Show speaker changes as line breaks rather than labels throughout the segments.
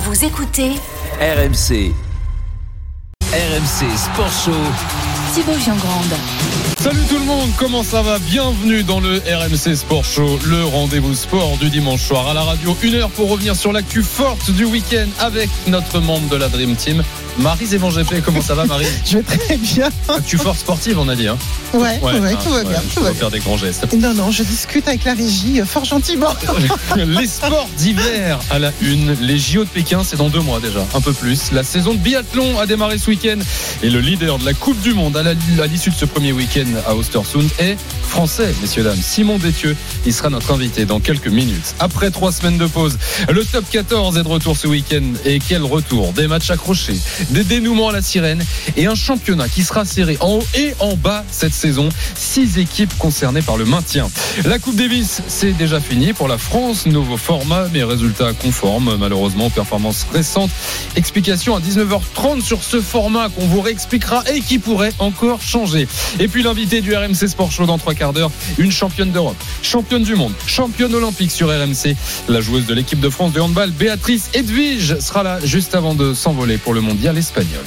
Vous écoutez
RMC. RMC Sport Show.
Thibaut Giangrande.
Salut tout le monde, comment ça va? Bienvenue dans le RMC Sport Show, le rendez-vous sport du dimanche soir à la radio. Une heure pour revenir sur l'actu forte du week-end avec notre membre de la Dream Team, Marie Zévan GP. Comment ça va Marie?
Je vais très bien.
Actu forte sportive, on a dit. Hein?
Ouais, ouais, tout va bien.
Je
tout
dois
va bien.
faire des grands gestes.
Non, non, je discute avec la régie euh, fort gentiment.
Les sports d'hiver à la une. Les JO de Pékin, c'est dans deux mois déjà, un peu plus. La saison de biathlon a démarré ce week-end et le leader de la Coupe du Monde à la- à l'issue de ce premier week-end à Ostersund est français, messieurs dames. Simon Détieux, il sera notre invité dans quelques minutes. Après trois semaines de pause, le top 14 est de retour ce week-end et quel retour? Des matchs accrochés, des dénouements à la sirène et un championnat qui sera serré en haut et en bas cette saison. Six équipes concernées par le maintien. La Coupe Davis, c'est déjà fini pour la France. Nouveau format, mais résultats conformes, malheureusement, aux performances récentes. Explication à 19h30 sur ce format qu'on vous réexpliquera et qui pourrait encore changer. Et puis l'invité du RMC Sport Show dans trois quarts d'heure, une championne d'Europe, championne du monde, championne olympique sur RMC. La joueuse de l'équipe de France de handball, Béatrice Edwige, sera là juste avant de s'envoler pour le mondial espagnol.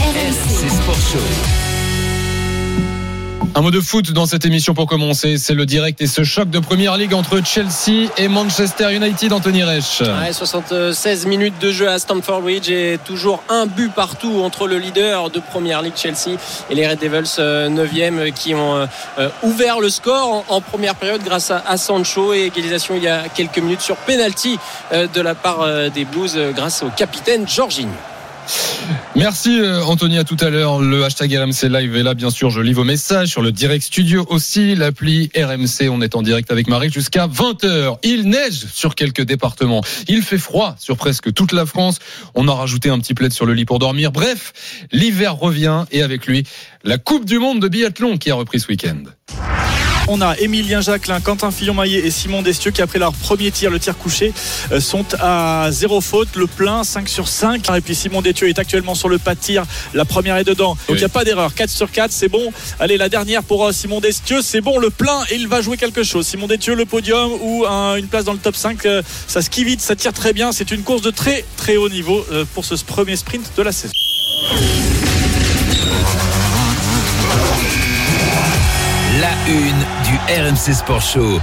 RMC Sport Show.
Un mot de foot dans cette émission pour commencer, c'est le direct et ce choc de première ligue entre Chelsea et Manchester United, Anthony Reich.
Ouais, 76 minutes de jeu à Stamford Bridge et toujours un but partout entre le leader de Première Ligue Chelsea et les Red Devils 9e qui ont euh, euh, ouvert le score en, première période grâce à, Sancho et égalisation il y a quelques minutes sur penalty euh, de la part euh, des Blues euh, grâce au capitaine Jorginho.
Merci euh, Anthony, à tout à l'heure. Le hashtag RMC Live est là, bien sûr. Je lis vos messages sur le Direct Studio aussi. L'appli RMC, on est en direct avec Marie jusqu'à 20h. Il neige sur quelques départements. Il fait froid sur presque toute la France. On a rajouté un petit plaid sur le lit pour dormir. Bref, l'hiver revient et avec lui, la Coupe du Monde de biathlon qui a repris ce week-end.
On a Émilien Jacquelin, Quentin Fillon-Maillet et Simon Destieux qui après leur premier tir, le tir couché, euh, sont à zéro faute, le plein 5 sur 5. Et puis Simon Destieux est actuellement sur le pas de tir, la première est dedans. Donc il
Oui.
n'y a pas d'erreur, 4 sur 4, c'est bon. Allez, la dernière pour euh, Simon Destieux, c'est bon, le plein et il va jouer quelque chose. Simon Destieux, le podium ou un- une place dans le top 5, euh, ça skie vite, ça tire très bien. C'est une course de très très haut niveau pour ce premier sprint de la saison.
La une du RMC Sport Show.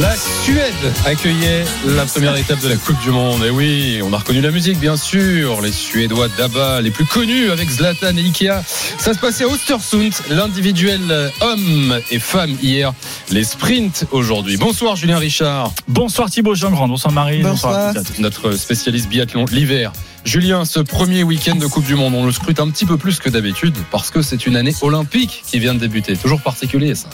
La Suède accueillait la première étape de la Coupe du Monde. Et oui, on a reconnu la musique, bien sûr. Les Suédois d'Abba, les plus connus avec Zlatan et Ikea. Ça se passait à Ostersund, l'individuel homme et femme hier, les sprints aujourd'hui. Bonsoir Julien Richard,
Bonsoir Thibaut Jean-Grand, bonsoir Marie,
Bonsoir.
notre spécialiste biathlon l'hiver. Julien, ce premier week-end de Coupe du Monde, on le scrute un petit peu plus que d'habitude parce que c'est une année olympique qui vient de débuter. Toujours particulier ça.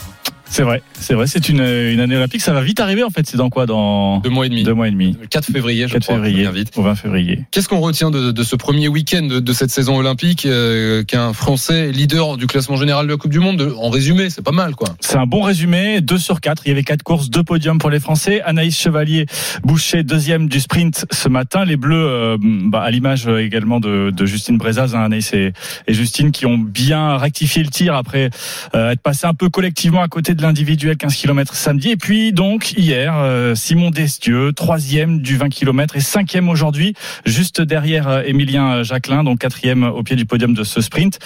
C'est vrai, c'est vrai, c'est une, une année olympique. Ça va vite arriver en fait. C'est dans quoi Dans
Deux mois et demi.
deux mois et demi.
Le 4 février, je
4
crois.
février
vite.
au 20 février.
Qu'est-ce qu'on retient de, de ce premier week-end de, de cette saison olympique euh, qu'un Français leader du classement général de la Coupe du Monde de- En résumé, c'est pas mal, quoi.
C'est un bon résumé. 2 sur 4. Il y avait quatre courses, deux podiums pour les Français. Anaïs Chevalier, Boucher, deuxième du sprint ce matin. Les Bleus, euh, bah, à l'image euh, également de, de Justine Brezaz, hein, Anaïs et, et Justine, qui ont bien rectifié le tir après euh, être passés un peu collectivement à côté de l'individuel 15 km samedi. Et puis donc hier, euh, Simon Destieux, troisième du 20 km et cinquième aujourd'hui, juste derrière euh, Émilien Jacquelin, donc quatrième au pied du podium de ce sprint.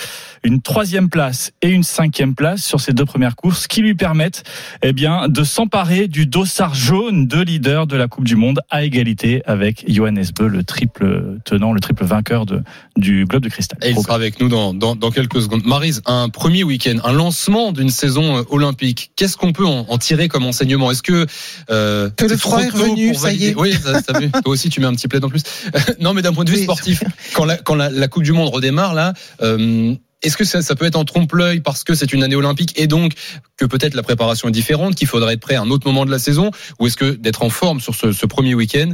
Une troisième place et une cinquième place sur ces deux premières courses qui lui permettent eh bien, de s'emparer du dossard jaune de leader de la Coupe du Monde à égalité avec Johannes Beu, le triple tenant, le triple vainqueur de, du Globe de Cristal.
Et il sera avec nous dans, dans, dans quelques secondes. Marise, un premier week-end, un lancement d'une saison euh, olympique. Qu'est-ce qu'on peut en, en tirer comme enseignement? Est-ce que euh,
Que le
c'est
froid est revenu, ça y est.
Oui, ça, ça, toi aussi tu mets un petit plaid en plus. non, mais d'un point de vue
Oui.
sportif, quand la, quand la, la Coupe du Monde redémarre là. Euh, est-ce que ça, ça peut être en trompe-l'œil parce que c'est une année olympique et donc que peut-être la préparation est différente, qu'il faudrait être prêt à un autre moment de la saison, ou est-ce que d'être en forme sur ce, ce premier week-end,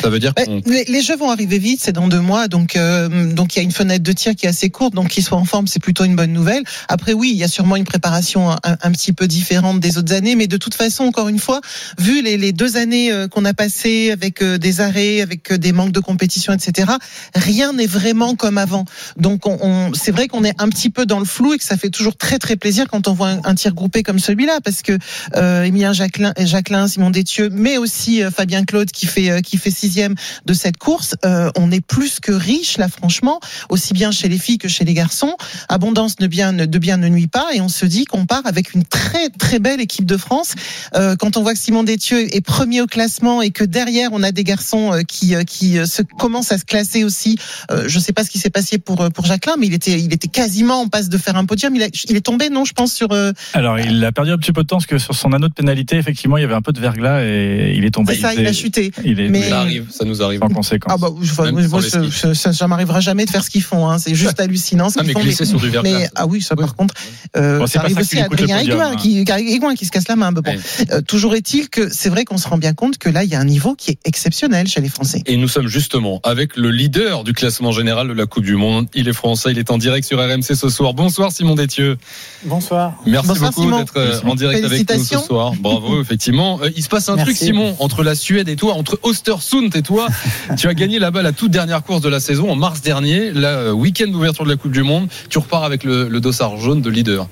ça veut dire
les, les jeux vont arriver vite, c'est dans deux mois, donc euh, donc il y a une fenêtre de tir qui est assez courte, donc qu'ils soient en forme, c'est plutôt une bonne nouvelle. Après oui, il y a sûrement une préparation un, un petit peu différente des autres années, mais de toute façon, encore une fois, vu les, les deux années euh, qu'on a passées avec euh, des arrêts, avec euh, des manques de compétition, etc., rien n'est vraiment comme avant. Donc on, on- c'est vrai qu'on est un petit peu dans le flou et que ça fait toujours très très plaisir quand on voit un, un tir groupé comme celui-là, parce que euh, Emilien Jacquelin, Jacquelin, Simon Détieux, mais aussi Fabien Claude qui fait qui fait sixième de cette course. Euh, on est plus que riche là, franchement, aussi bien chez les filles que chez les garçons. Abondance de bien de bien ne nuit pas, et on se dit qu'on part avec une très très belle équipe de France. Euh, quand on voit que Simon Détieux est premier au classement et que derrière on a des garçons euh, qui euh, qui euh, se commencent à se classer aussi. Euh, je sais pas ce qui s'est passé pour pour Jacquelin, mais il était il était quasiment en passe de faire un podium. Il, a- il est tombé, non, je pense sur. euh,
Alors, il a perdu un petit peu de temps parce que sur son anneau de pénalité, effectivement, il y avait un peu de verglas et il est tombé.
c'est ça, il a chuté.
Il est
Mais-
arrive, ça nous arrive.
en conséquence.
Ah bah, enfin,
Même
moi,
sans
moi,
les
ça, ça, m'arrivera jamais de faire ce qu'ils font. Hein. C'est juste hallucinant ce
Ah,
qu'ils
mais
font.
glisser sur du
mais-
ça.
ah oui, ça
Oui.
par contre, euh,
Bon,
ça arrive aussi à Adrien Aiguin,
hein.
qui, se casse la main. Mais bon,
Ouais.
euh, toujours est-il que c'est vrai qu'on se rend bien compte que là, il y a un niveau qui est exceptionnel chez les Français.
Et nous sommes justement avec le leader du classement général de la Coupe du Monde. Il est français, il est en direct sur RMC ce soir. Bonsoir Simon Détieux.
Bonsoir.
Merci
Bonsoir,
beaucoup d'être euh, en direct avec nous ce soir. Bravo, effectivement. Euh, Il se passe un
Merci.
truc, Simon, entre la Suède et toi, entre Östersund et toi. tu as gagné là-bas la toute dernière course de la saison en mars dernier, la euh, week-end d'ouverture de la Coupe du Monde. Tu repars avec le, le dossard jaune de leader.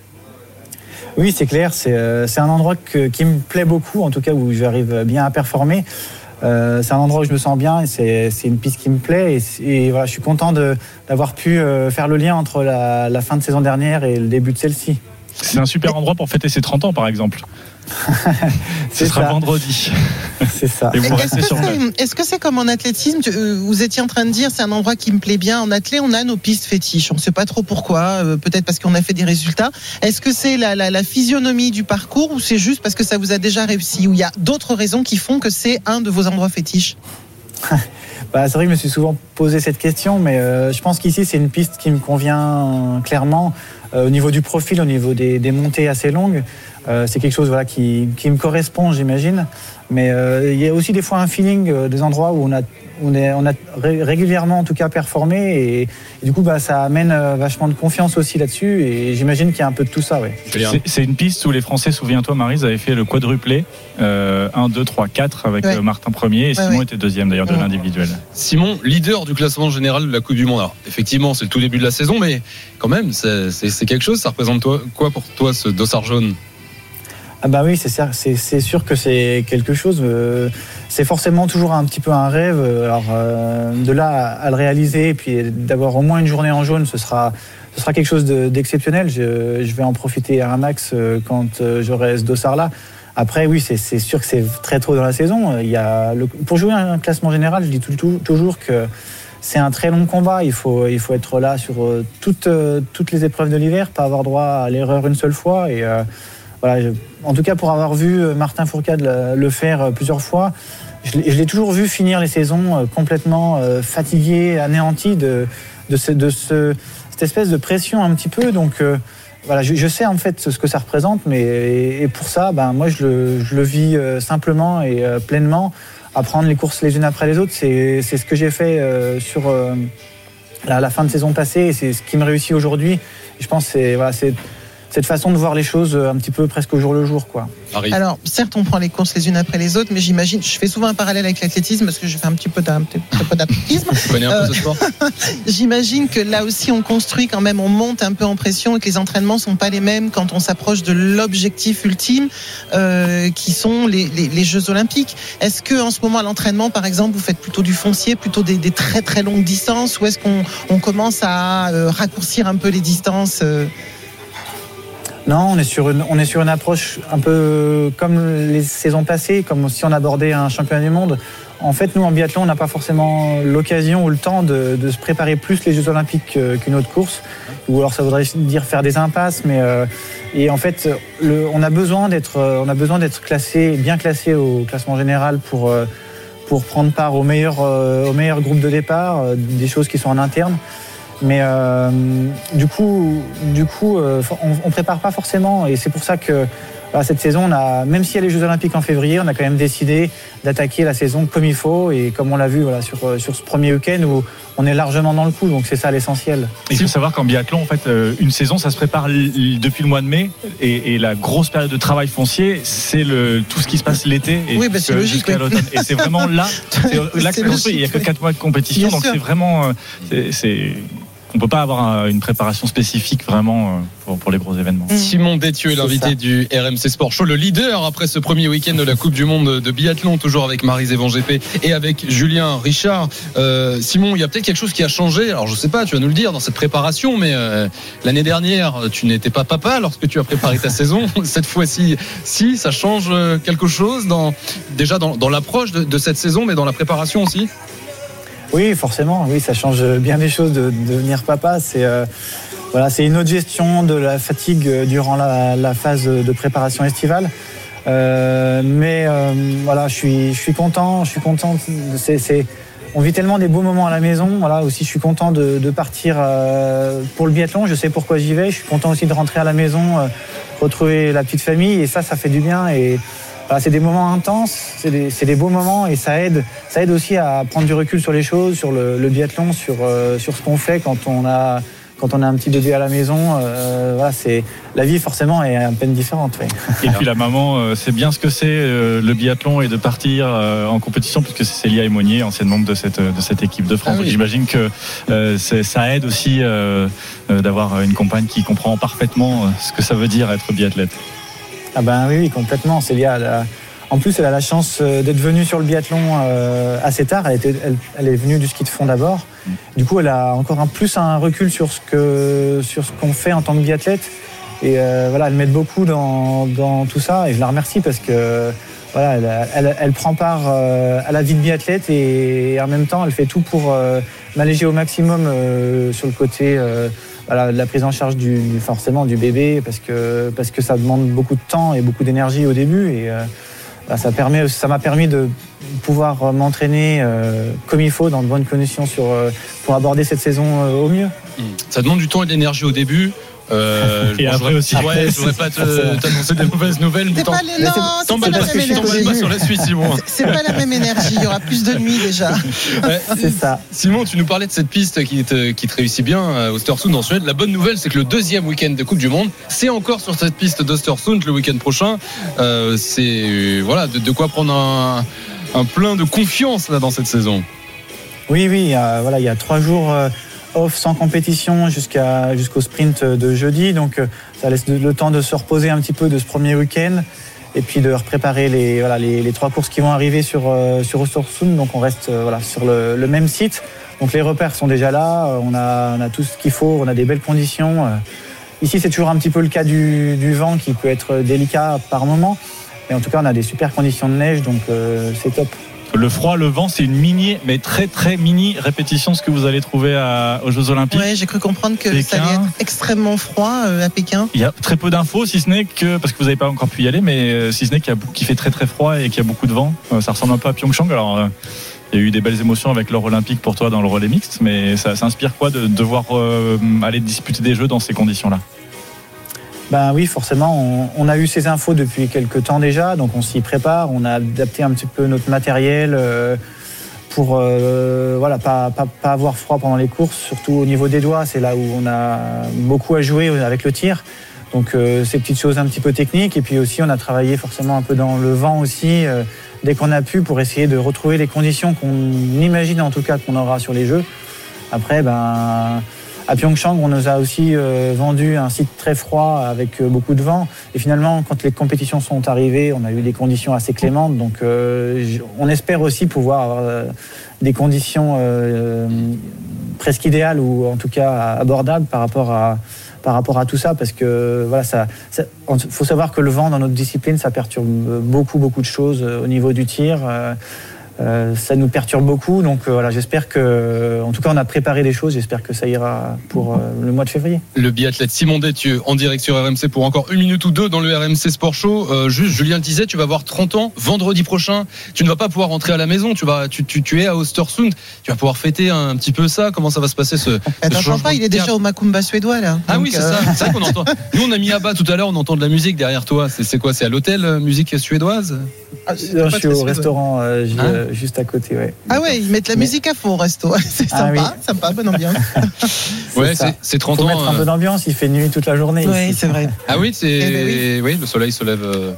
Oui, c'est clair, c'est euh, un endroit que- qui me plaît beaucoup, en tout cas où j'arrive bien à performer. Euh, c'est un endroit où je me sens bien et c'est une piste qui me plaît. Et, voilà, je suis content de- d'avoir pu euh, faire le lien entre la, la fin de saison dernière et le début de celle-ci.
C'est un super endroit pour fêter ses 30 ans, par exemple. Ce
C'est
sera
ça.
vendredi.
C'est ça.
Est-ce que c'est comme en athlétisme tu- euh, Vous étiez en train de dire c'est un endroit qui me plaît bien. En athlé, on a nos pistes fétiches. On ne sait pas trop pourquoi. euh, Peut-être parce qu'on a fait des résultats. Est-ce que c'est la, la, la physionomie du parcours ou c'est juste parce que ça vous a déjà réussi Ou il y a d'autres raisons qui font que c'est un de vos endroits fétiches?
Bah, c'est vrai que je me suis souvent posé cette question, mais euh, je pense qu'ici, c'est une piste qui me convient euh, clairement euh, au niveau du profil, au niveau des, des montées assez longues. Euh, c'est quelque chose voilà, qui, qui me correspond, j'imagine. Mais euh, il y a aussi des fois un feeling euh, des endroits où on a, on est, on a ré- régulièrement, en tout cas, performé. Et, et du coup, bah, ça amène euh, vachement de confiance aussi là-dessus. Et j'imagine qu'il y a un peu de tout ça. Ouais.
C'est- une piste où les Français, souviens-toi, Marise, avaient fait le quadruplé. Euh, 1, 2, 3, 4 avec
Ouais.
Martin premier et
Ouais,
Simon
ouais.
était deuxième d'ailleurs de
Ouais.
l'individuel.
Simon, leader du classement général de la Coupe du Monde. Alors, effectivement, c'est le tout début de la saison, mais quand même, c'est c'est- c'est quelque chose. Ça représente toi, quoi pour toi, ce dossard jaune?
Ah bah oui, c'est sûr que c'est quelque chose. euh, c'est forcément toujours un petit peu un rêve. Alors euh, de là à, le réaliser et puis d'avoir au moins une journée en jaune, ce sera ce sera quelque chose de- d'exceptionnel. Je, vais en profiter à un max euh, quand j'aurai ce dossard là. Après, oui, c'est sûr que c'est très tôt dans la saison. Il y a pour jouer un classement général, je dis toujours que c'est un très long combat. Il faut, il faut être là sur toutes, toutes les épreuves de l'hiver, pas avoir droit à l'erreur une seule fois. En tout cas, pour avoir vu euh, Martin Fourcade le, le faire euh, plusieurs fois, je l'ai toujours vu finir les saisons euh, complètement euh, fatigué, anéanti de, de, ce- de ce- cette espèce de pression un petit peu. Donc euh, voilà, je, sais en fait ce que ça représente, mais et, pour ça, ben, moi je le, vis euh, simplement et euh, pleinement. À prendre les courses les unes après les autres, c'est ce que j'ai fait euh, sur euh, la, fin de saison passée et c'est ce qui me réussit aujourd'hui. Je pense que voilà, cette façon de voir les choses euh, un petit peu presque au jour le jour. Quoi.
Alors, certes, on prend les courses les unes après les autres, mais j'imagine, je fais souvent un parallèle avec l'athlétisme parce que je fais un petit peu d'athlétisme.
Sport?
J'imagine que là aussi, on construit quand même, on monte un peu en pression et que les entraînements sont pas les mêmes quand on s'approche de l'objectif ultime, euh, qui sont les, les- les Jeux Olympiques. Est-ce que en ce moment, à l'entraînement, par exemple, vous faites plutôt du foncier, plutôt des, des très très longues distances, ou est-ce qu'on on commence à euh, raccourcir un peu les distances euh,
Non, on est sur une, approche un peu comme les saisons passées, comme si on abordait un championnat du monde. En fait, nous en biathlon, on n'a pas forcément l'occasion ou le temps de, se préparer plus les Jeux Olympiques qu'une autre course. Ou alors ça voudrait dire faire des impasses, mais euh, et en fait, on a besoin d'être, euh, bien classé au classement général pour euh, prendre part au meilleur euh, au meilleur groupe de départ, des choses qui sont en interne. Mais euh, du coup, du coup, euh, on, on prépare pas forcément, et c'est pour ça que cette saison, on a, même s'il y a les Jeux Olympiques en février, on a quand même décidé d'attaquer la saison comme il faut, et comme on l'a vu voilà, sur, sur ce premier week-end où on est largement dans le coup, donc c'est ça l'essentiel.
Il faut savoir qu'en biathlon, en fait, euh, une saison, ça se prépare depuis le mois de mai, et, et la grosse période de travail foncier, c'est tout ce qui se passe l'été
Oui, bah, c'est logique.
Et c'est vraiment là, là que. Il n'y a que
logique,
4 mois de compétition,
Bien
donc c'est vraiment, euh, c'est, on peut pas avoir un- une préparation spécifique vraiment euh, pour, pour les gros événements.
Mm.
Simon Détieux est l'invité du RMC Sport Show, le leader après ce premier week-end de la Coupe du Monde de biathlon, toujours avec Marise Evan GP et avec Julien Richard. Euh, Simon, il y a peut-être quelque chose qui a changé. Alors je sais pas, tu vas nous le dire dans cette préparation, mais euh, l'année dernière, tu n'étais pas papa lorsque tu as préparé ta saison. Cette fois-ci, si ça change quelque chose dans déjà dans, dans l'approche de, de cette saison, mais dans la préparation aussi?
Oui, forcément, oui, ça change bien des choses de, de devenir papa. C'est euh, voilà, c'est une autre gestion de la fatigue euh, durant la, phase de préparation estivale. Euh, mais euh, voilà, je suis, je suis content, je suis content. C'est- on vit tellement des beaux moments à la maison. Voilà, aussi, je suis content de, de partir euh, pour le biathlon. Je sais pourquoi j'y vais. Je suis content aussi de rentrer à la maison, euh, retrouver la petite famille. Et ça, ça fait du bien. Et voilà, c'est des moments intenses, c'est des, c'est des beaux moments et ça aide, ça aide aussi à prendre du recul sur les choses, sur le, le biathlon, sur, euh, sur ce qu'on fait quand on a quand on a un petit bébé à la maison. Euh, voilà, c'est la vie forcément est un peu différente. oui.
Et puis la maman, euh, c'est bien ce que c'est euh, le biathlon et de partir euh, en compétition, puisque c'est Célia Aymonier, ancienne membre de cette, de cette équipe de France.
Ah oui.
J'imagine que euh, c'est- ça aide aussi euh, euh, d'avoir une compagne qui comprend parfaitement ce que ça veut dire être biathlète.
Ah ben oui, complètement. Célia, a- en plus, elle a la chance euh, d'être venue sur le biathlon euh, assez tard. Elle, était, elle, est venue du ski de fond d'abord. Du coup, elle a encore un plus un recul sur ce que sur ce qu'on fait en tant que biathlète. Et euh, voilà, elle m'aide beaucoup dans, dans tout ça. Et je la remercie parce que voilà, elle, elle, elle prend part à la vie de biathlète et en même temps, elle fait tout pour m'alléger au maximum sur le côté. La prise en charge du, du- bébé parce que, ça demande beaucoup de temps et beaucoup d'énergie au début et euh, bah, ça m'a permis de pouvoir euh, m'entraîner euh, comme il faut dans de bonnes conditions pour aborder cette saison au mieux.
Ça demande du temps et de l'énergie au début. Euh,
Et
bon,
après
je
aussi.
voudrais- Ouais, je voudrais pas t'annoncer des mauvaises nouvelles. mais
C'est pas, les- non, c'est pas la même énergie.
pas sur la Suisse, Simon.
C'est pas la même énergie. Il y aura plus de nuit déjà.
Ouais.
C'est ça.
Simon, tu nous parlais de cette piste qui te, qui te réussit bien à Östersund en Suède. La bonne nouvelle, c'est que le deuxième week-end de Coupe du Monde, c'est encore sur cette piste d'Östersund le week-end prochain. Euh, c'est euh, voilà de, de quoi prendre un, un plein de confiance là dans cette saison.
Oui, oui, euh, voilà, il y a trois jours euh, off sans compétition jusqu'à jusqu'au sprint de jeudi, donc euh, ça laisse le temps de se reposer un petit peu de ce premier week-end et puis de préparer les, voilà, les, trois courses qui vont arriver sur, euh, sur. Donc on reste euh, voilà, sur le, le même site. Donc les repères sont déjà là, euh, on a, on a tout ce qu'il faut, on a des belles conditions. Ici c'est toujours un petit peu le cas du, du vent qui peut être délicat par moment. Mais en tout cas on a des super conditions de neige, donc c'est top.
Le froid, le vent, c'est une mini, mais très très mini répétition ce que vous allez trouver à- aux Jeux Olympiques.
Ouais, j'ai cru comprendre que ça allait être extrêmement froid euh, à Pékin.
Il y a très peu d'infos, si ce n'est que, parce que vous n'avez pas encore pu y aller, mais euh, si ce n'est qu'il y a- qu'il fait très très froid et qu'il y a beaucoup de vent. Euh, Ça ressemble un peu à Pyeongchang. Alors, euh, il y a eu des belles émotions avec l'or olympique pour toi dans le relais mixte, mais ça, ça inspire quoi de devoir euh, aller disputer des jeux dans ces conditions-là?
Ben oui, forcément, on, a eu ces infos depuis quelques temps déjà, donc on s'y prépare. On a adapté un petit peu notre matériel euh, pour euh, voilà pas, pas, pas avoir froid pendant les courses, surtout au niveau des doigts, c'est là où on a beaucoup à jouer avec le tir. Donc euh, ces petites choses un petit peu techniques, et puis aussi on a travaillé forcément un peu dans le vent aussi, dès qu'on a pu, pour essayer de retrouver les conditions qu'on imagine en tout cas qu'on aura sur les jeux. Après, ben à Pyeongchang, on nous a aussi euh, vendu un site très froid avec euh, beaucoup de vent. Et finalement, quand les compétitions sont arrivées, on a eu des conditions assez clémentes. Donc, euh, on espère aussi pouvoir avoir des conditions presque idéales ou en tout cas abordables par rapport à, tout ça, parce que voilà, ça, faut savoir que le vent dans notre discipline, ça perturbe beaucoup, beaucoup de choses au niveau du tir. Euh, ça nous perturbe beaucoup, donc euh, voilà, j'espère que, en tout cas, on a préparé des choses. J'espère que ça ira pour euh, le mois de février.
Le biathlète Simon Détieux en direct sur RMC pour encore une minute ou deux dans le RMC Sport Show. Euh, juste, Julien le disait, tu vas avoir 30 ans vendredi prochain. Tu ne vas pas pouvoir rentrer à la maison. Tu vas, tu, tu, tu es à Ostersund. Tu vas pouvoir fêter un petit peu ça. Comment ça va se passer ce, ce
Attends
changement
pas, il est déjà au Macumba suédois là.
Ah
Donc,
oui, c'est
euh,
ça. C'est vrai qu'on entend. Nous, on a mis à bas tout à l'heure. On entend de la musique derrière toi. C'est c'est quoi C'est à l'hôtel musique suédoise?
Ah, je suis au
suédois.
restaurant
Hein
euh, juste à côté, ouais.
Ah ouais, ils mettent la
Mais-
musique à fond au resto. C'est
Ah
sympa, sympa, bonne ambiance.
Ouais, c'est- c'est 30
Faut
ans.
mettre un
euh,
peu d'ambiance. Il fait nuit toute la journée.
Oui, c'est vrai.
Ah oui, c'est
Eh ben
oui. le soleil se lève euh,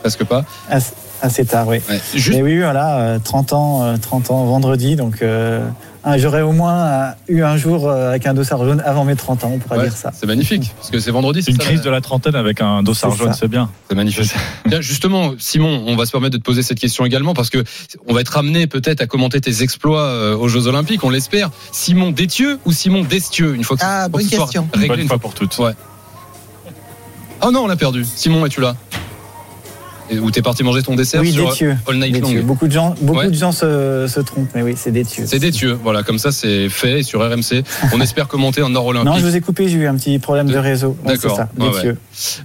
presque pas.
Assez, assez tard, oui.
Ouais. Juste
Mais oui, voilà, euh, 30 ans, euh, 30 ans vendredi, donc euh, ah, j'aurais au moins euh, eu un jour euh, avec un dossard jaune avant mes 30 ans, on pourra
Ouais,
dire ça.
c'est magnifique parce que c'est vendredi.
C'est une
ça,
crise de la trentaine avec un dossard jaune, c'est bien.
C'est magnifique. Bien, justement, Simon, on va se permettre de te poser cette question également parce que on va être amené peut-être à commenter tes exploits euh, aux Jeux Olympiques, on l'espère. Simon Détieux ou Simon Destieux une fois que
Ah, bonne question.
réglé une
fois
fois.
pour toutes.
Ouais. Oh non, on l'a perdu. Simon, es-tu là? Où t'es parti manger ton dessert
Oui,
sur
Détieux.
All Night
Détieux.
Long
Beaucoup de gens, beaucoup
Ouais.
de gens se, se trompent, mais oui, c'est Détieux.
C'est Détieux. Voilà, comme ça c'est fait sur RMC. On espère commenter un Nord
Non,
Olympique.
je vous ai coupé, j'ai eu un petit problème de réseau. Ouais,
D'accord.
C'est ça,
Ouais.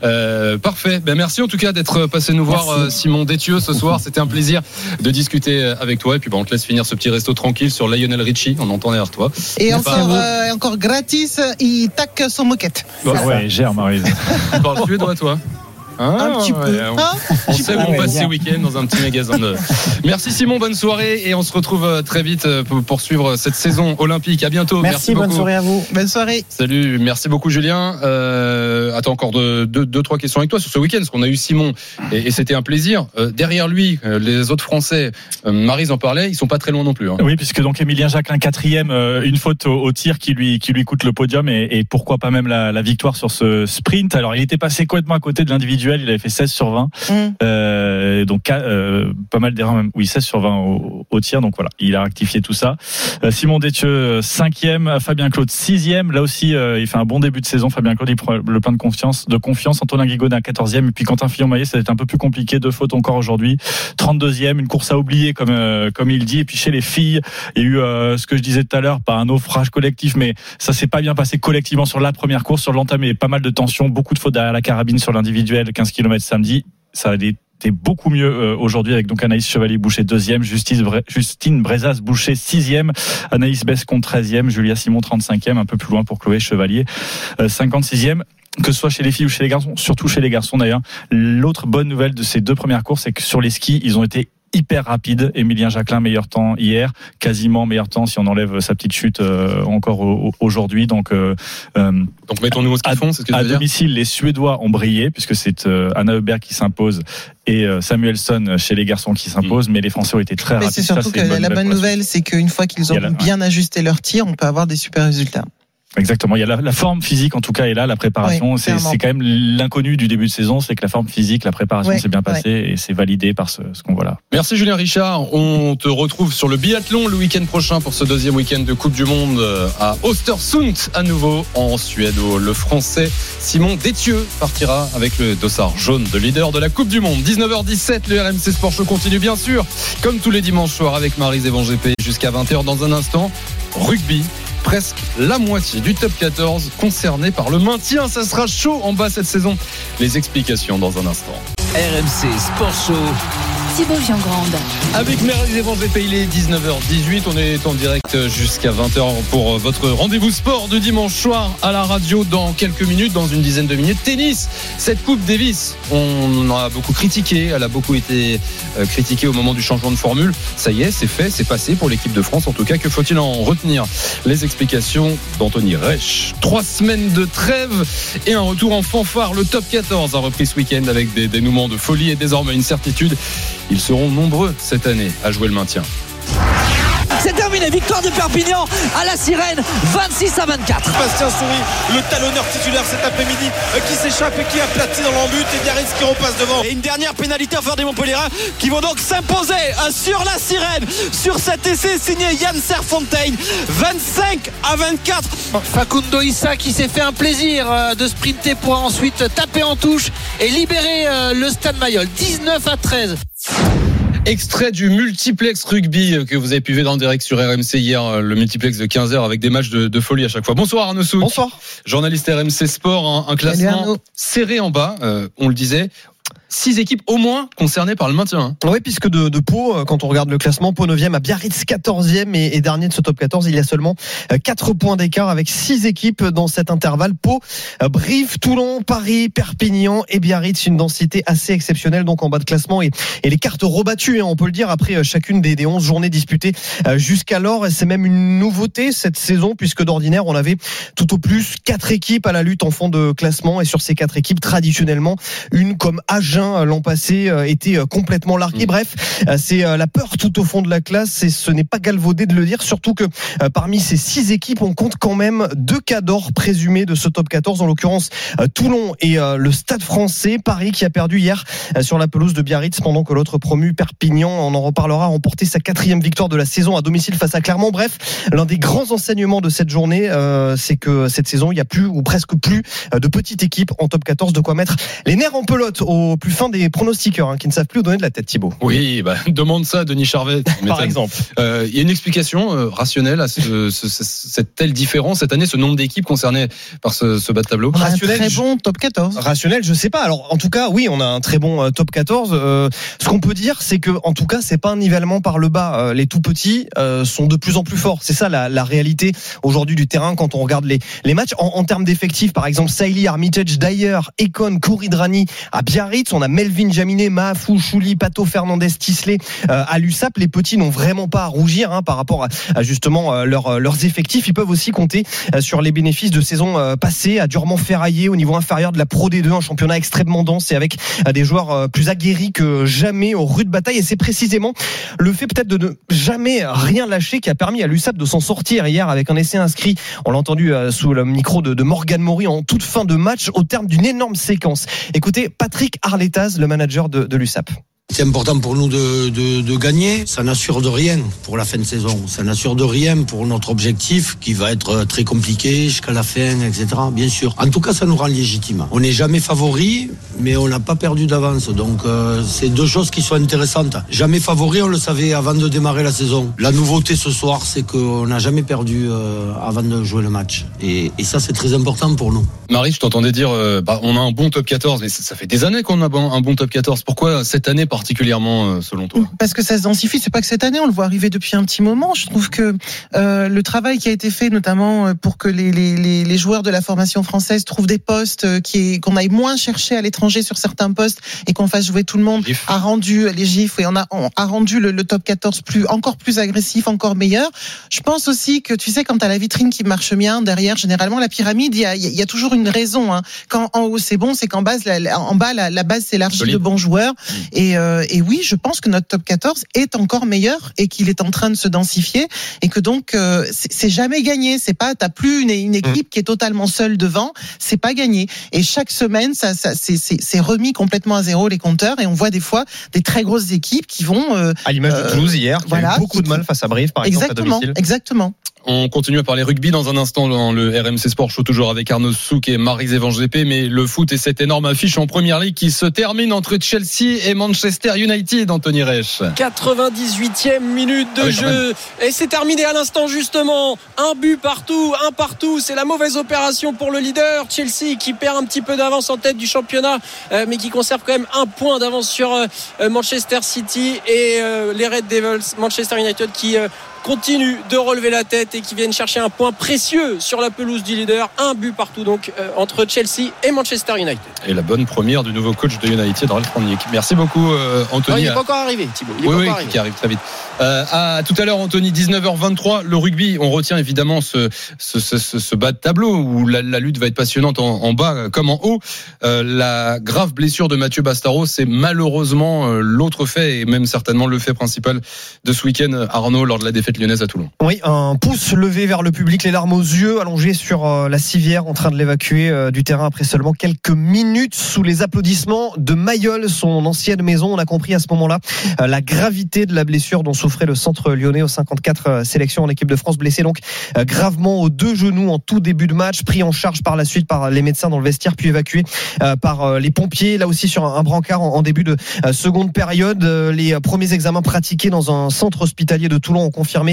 Euh, parfait. Ben, merci en tout cas d'être passé nous voir,
Merci.
euh, Simon Détieux, ce soir. C'était un plaisir de discuter euh, avec toi. Et puis, ben, on te laisse finir ce petit resto tranquille sur Lionel Richie. On entend derrière toi.
Et encore, euh, encore gratis, il tac son moquette.
Ah ouais, gère Marise.
Tu parles suédois, toi Ah,
un petit peu.
ouais, on- On sait où on passe ces week-ends dans un petit magasin de. Merci Simon, bonne soirée et on se retrouve euh, très vite euh, pour poursuivre cette saison olympique. À bientôt.
Merci, bonne
beaucoup.
soirée à vous.
Bonne soirée.
Salut, merci beaucoup Julien. Euh, attends encore deux, deux, deux, trois questions avec toi sur ce week-end, parce qu'on a eu Simon et, et c'était un plaisir. Euh, derrière lui, euh, les autres Français, euh, Marise en parlait, ils sont pas très loin non plus. hein.
Oui, puisque donc Emilien Jacquelin quatrième, euh, une faute au, au tir qui lui qui lui coûte le podium et, et pourquoi pas même la, la victoire sur ce sprint. Alors il était passé complètement à côté de l'individuel, il avait fait 16 sur 20,
Hum.
Euh, donc euh, pas mal d'erreurs même. Oui, 16 sur 20 au, au tir, donc voilà, il a rectifié tout ça. Euh, Simon Détieux euh, cinquième, Fabien Claude sixième. Là aussi, il fait un bon début de saison. Fabien Claude, il prend le plein de confiance, de confiance. Antonin Guigaudin quatorzième, et puis Quentin Fillon-Maillet, ça va être un peu plus compliqué, deux fautes encore aujourd'hui. 32e, une course à oublier comme comme il dit. Et puis chez les filles, il y a eu ce que je disais tout à l'heure, pas un naufrage collectif, mais ça s'est pas bien passé collectivement sur la première course, sur l'entamé, pas mal de tensions, beaucoup de fautes derrière la carabine sur l'individuel, 15 km samedi. Ça a été beaucoup mieux euh, aujourd'hui avec donc Anaïs Chevalier Boucher deuxième, Justice Justine Brezas Boucher sixième, Anaïs Bescon treizième, Julia Simon 35e, un peu plus loin pour Chloé Chevalier euh, 56e que ce soit chez les filles ou chez les garçons, surtout chez les garçons d'ailleurs. L'autre bonne nouvelle de ces deux premières courses, c'est que sur les skis, ils ont été hyper rapides. Emilien Jacquelin, meilleur temps hier, quasiment meilleur temps si on enlève sa petite chute euh, encore au- au- aujourd'hui. Donc, euh, euh,
Donc mettons-nous au ski fond, c'est ce que
à
veux dire
domicile, les Suédois ont brillé puisque c'est euh, Anna Hubert qui s'impose et euh, Samuelson chez les garçons qui s'impose, mais les Français ont été très
Mais
rapides.
c'est
Ça,
surtout que la bonne nouvelle, c'est qu'une fois qu'ils auront bien ajusté leur tir, on peut avoir des super résultats.
Exactement. Il y a la, la forme physique, en tout cas, est là. La préparation,
Oui,
c'est quand même l'inconnu du début de saison, c'est que la forme physique, la préparation s'est bien passée et c'est validé par ce, ce qu'on voit là.
Merci Julien Richard. On te retrouve sur le biathlon le week-end prochain pour ce deuxième week-end de Coupe du Monde euh, à Östersund à nouveau en Suède. où Le Français Simon Détieux partira avec le dossard jaune de leader de la Coupe du Monde. 19h17, le RMC Sport Show continue bien sûr, comme tous les dimanches soirs avec Marise Evan GP jusqu'à 20h dans un instant. Rugby. Presque la moitié du top 14 concerné par le maintien. Ça sera chaud en bas cette saison. Les explications dans un instant.
RMC Sport Show.
Avec Marie GP, il est 19h18. On est en direct jusqu'à 20h pour votre rendez-vous sport de dimanche soir à la radio dans quelques minutes, dans une dizaine de minutes. Tennis, cette Coupe Davis, on en a beaucoup critiqué. Elle a beaucoup été euh, critiquée au moment du changement de formule. Ça y est, c'est fait, c'est passé pour l'équipe de France. En tout cas, que faut-il en retenir? Les explications d'Anthony Reich. Trois semaines de trêve et un retour en fanfare. Le top 14 a repris ce week-end avec des dénouements de folie et désormais une certitude. Ils seront nombreux cette année à jouer le maintien.
C'est terminé. Victoire de Perpignan à la sirène, 26 à 24.
Bastien Souris, le talonneur titulaire cet après-midi, euh, qui s'échappe et qui a platé dans l'embut et Biarritz qui repasse devant.
Et une dernière pénalité en faveur des Montpellierins qui vont donc s'imposer euh, sur la sirène sur cet essai signé Yann Serfontaine 25 à 24 Facundo Issa qui s'est fait un plaisir euh, de sprinter pour ensuite taper en touche et libérer le Stade Mayol 19 à 13
Extrait du multiplex rugby que vous avez pu voir dans le direct sur RMC hier, le multiplex de 15h avec des matchs de, de folie à chaque fois. Bonsoir Arnaud Souk.
Bonsoir.
Journaliste RMC Sport, un, un classement serré en bas, euh, on le disait. Six équipes au moins concernées par le maintien. hein.
Oui, puisque de, de Pau, euh, quand on regarde le classement, Pau 9e à Biarritz 14e et, dernier de ce top 14, il y a seulement 4 points d'écart avec 6 équipes dans cet intervalle. Pau, euh, Brive, Toulon, Paris, Perpignan et Biarritz, une densité assez exceptionnelle donc en bas de classement et, les cartes rebattues, hein, on peut le dire, après euh, chacune des, des 11 journées disputées euh, jusqu'alors. C'est même une nouveauté cette saison puisque d'ordinaire on avait tout au plus 4 équipes à la lutte en fond de classement et sur ces 4 équipes traditionnellement, une comme Agen euh, l'an passé euh, était euh, complètement larguée.
Mm.
Bref, c'est la peur tout au fond de la classe et ce n'est pas galvaudé de le dire, surtout que parmi ces six équipes, on compte quand même deux cas d'or présumés de ce top 14, en l'occurrence Toulon et le Stade français, Paris qui a perdu hier sur la pelouse de Biarritz pendant que l'autre promu Perpignan, on en reparlera, a remporté sa quatrième victoire de la saison à domicile face à Clermont. Bref, l'un des grands enseignements de cette journée, c'est que cette saison, il n'y a plus ou presque plus de petites équipes en top 14, de quoi mettre les nerfs en pelote au plus fin des pronostiqueurs hein, qui ne savent plus où donner de la tête, Thibaut.
Oui, bah, demande ça à Denis Charvet.
Par exemple.
Euh, Il y a une explication euh, rationnelle à ce- ce- ce- cette telle différence cette année, ce nombre d'équipes concernées par ce, ce bas de tableau?
On a un
Rationnel,
très
je-
bon top 14.
Rationnel, je sais pas. Alors, en tout cas, oui, on a un très bon euh, top 14. Euh, ce qu'on peut dire, c'est que, en tout cas, c'est pas un nivellement par le bas. Euh, les tout petits euh, sont de plus en plus forts. C'est ça la, la réalité aujourd'hui du terrain quand on regarde les, les matchs. En, en termes d'effectifs, par exemple, Saili, Armitage, Dyer, Econ, Kouridrani à Biarritz. On a Melvin Jaminet, Mahafou, Chouli, Pato, Fernandez, Tisley euh, à l'USAP. Les petits n'ont vraiment pas à rougir hein, par rapport à, justement euh, euh, leurs effectifs. Ils peuvent aussi compter euh, sur les bénéfices de saison euh, passée, à durement ferraillé au niveau inférieur de la Pro D2, un championnat extrêmement dense et avec des joueurs plus aguerris que jamais aux rudes batailles. Et c'est précisément le fait peut-être de ne jamais rien lâcher qui a permis à l'USAP de s'en sortir hier avec un essai inscrit, on l'a entendu sous le micro de, de Morgan Maury en toute fin de match au terme d'une énorme séquence. Écoutez, Patrick Le manager de l'USAP.
C'est important pour nous de, de, gagner. Ça n'assure de rien pour la fin de saison. Ça n'assure de rien pour notre objectif qui va être très compliqué jusqu'à la fin, etc. Bien sûr. En tout cas, ça nous rend légitime. On n'est jamais favori, mais on n'a pas perdu d'avance. Donc, euh, c'est deux choses qui sont intéressantes. Jamais favori, on le savait avant de démarrer la saison. La nouveauté ce soir, c'est qu'on n'a jamais perdu euh, avant de jouer le match. Et, ça, c'est très important pour nous.
Marie, je t'entendais dire, euh, bah, on a un bon top 14, mais ça, fait des années qu'on a un bon top 14. Pourquoi cette année particulièrement, euh, selon toi
Parce que ça se densifie. C'est pas que cette année, on le voit arriver depuis un petit moment. Je trouve que euh, le travail qui a été fait, notamment euh, pour que les, les, les, les joueurs de la formation française trouvent des postes, euh, qui qu'on aille moins chercher à l'étranger sur certains postes et qu'on fasse jouer tout le monde,
Gif.
a rendu les gifs et on a, on a rendu le, le top 14 plus encore plus agressif, encore meilleur. Je pense aussi que tu sais quand t'as la vitrine qui marche bien derrière, généralement la pyramide, il y a, y a toujours une raison. Hein. Quand en haut c'est bon, c'est qu'en bas, la- en bas la, la base s'élargit de bons joueurs. Et, euh, et oui, je pense que notre top 14 est encore meilleur et qu'il est en train de se densifier et que donc euh, c'est jamais gagné. C'est pas t'as plus une, une équipe qui est totalement seule devant, c'est pas gagné. Et chaque semaine, ça, ça c'est- remis complètement à zéro les compteurs et on voit des fois des très grosses équipes qui vont euh,
À l'image de
Euh,
Toulouse hier, qui a eu beaucoup
qui-
de mal face à Brive, par exemple, à
exactement,
domicile.
exactement.
On continue à parler rugby dans un instant dans le RMC Sport Show, toujours avec Arnaud Souk et Marie-Zévan mais le foot et cette énorme affiche en première ligue qui se termine entre Chelsea et Manchester United, Anthony Reich.
98e minute de
Ah oui,
jeu. Et c'est terminé à l'instant justement. Un but partout, un partout. C'est la mauvaise opération pour le leader. Chelsea qui perd un petit peu d'avance en tête du championnat, euh, mais qui conserve quand même un point d'avance sur euh, euh, Manchester City et les Red Devils. Manchester United qui continue de relever la tête et qui viennent chercher un point précieux sur la pelouse du leader. Un but partout donc euh, entre Chelsea et Manchester United.
Et la bonne première du nouveau coach de United, Ralph Rangnick. Merci beaucoup, euh,
Non, il
Anthony.
n'est pas encore arrivé, Thibaut. Il est
oui,
pas
oui,
encore arrivé.
qui arrive très vite. Euh, à tout à l'heure, Anthony, 19h23, le rugby. On retient évidemment ce, ce, ce, ce- ce bas de tableau où la, la lutte va être passionnante en, en bas comme en haut. Euh, la grave blessure de Mathieu Bastaro, c'est malheureusement euh, l'autre fait et même certainement le fait principal de ce week-end, Arnaud, lors de la défaite lyonnaise à Toulon.
Oui, un pouce levé vers le public, les larmes aux yeux, allongé sur euh, la civière, en train de l'évacuer euh, du terrain après seulement quelques minutes sous les applaudissements de Mayol, son ancienne maison. On a compris à ce moment-là euh, la gravité de la blessure dont souffrait le centre lyonnais aux 54 sélections en équipe de France, blessé donc gravement aux deux genoux en tout début de match, pris en charge par la suite par les médecins dans le vestiaire, puis évacué par les pompiers, là aussi sur un brancard en début de seconde période. Les premiers examens pratiqués dans un centre hospitalier de Toulon ont confirmé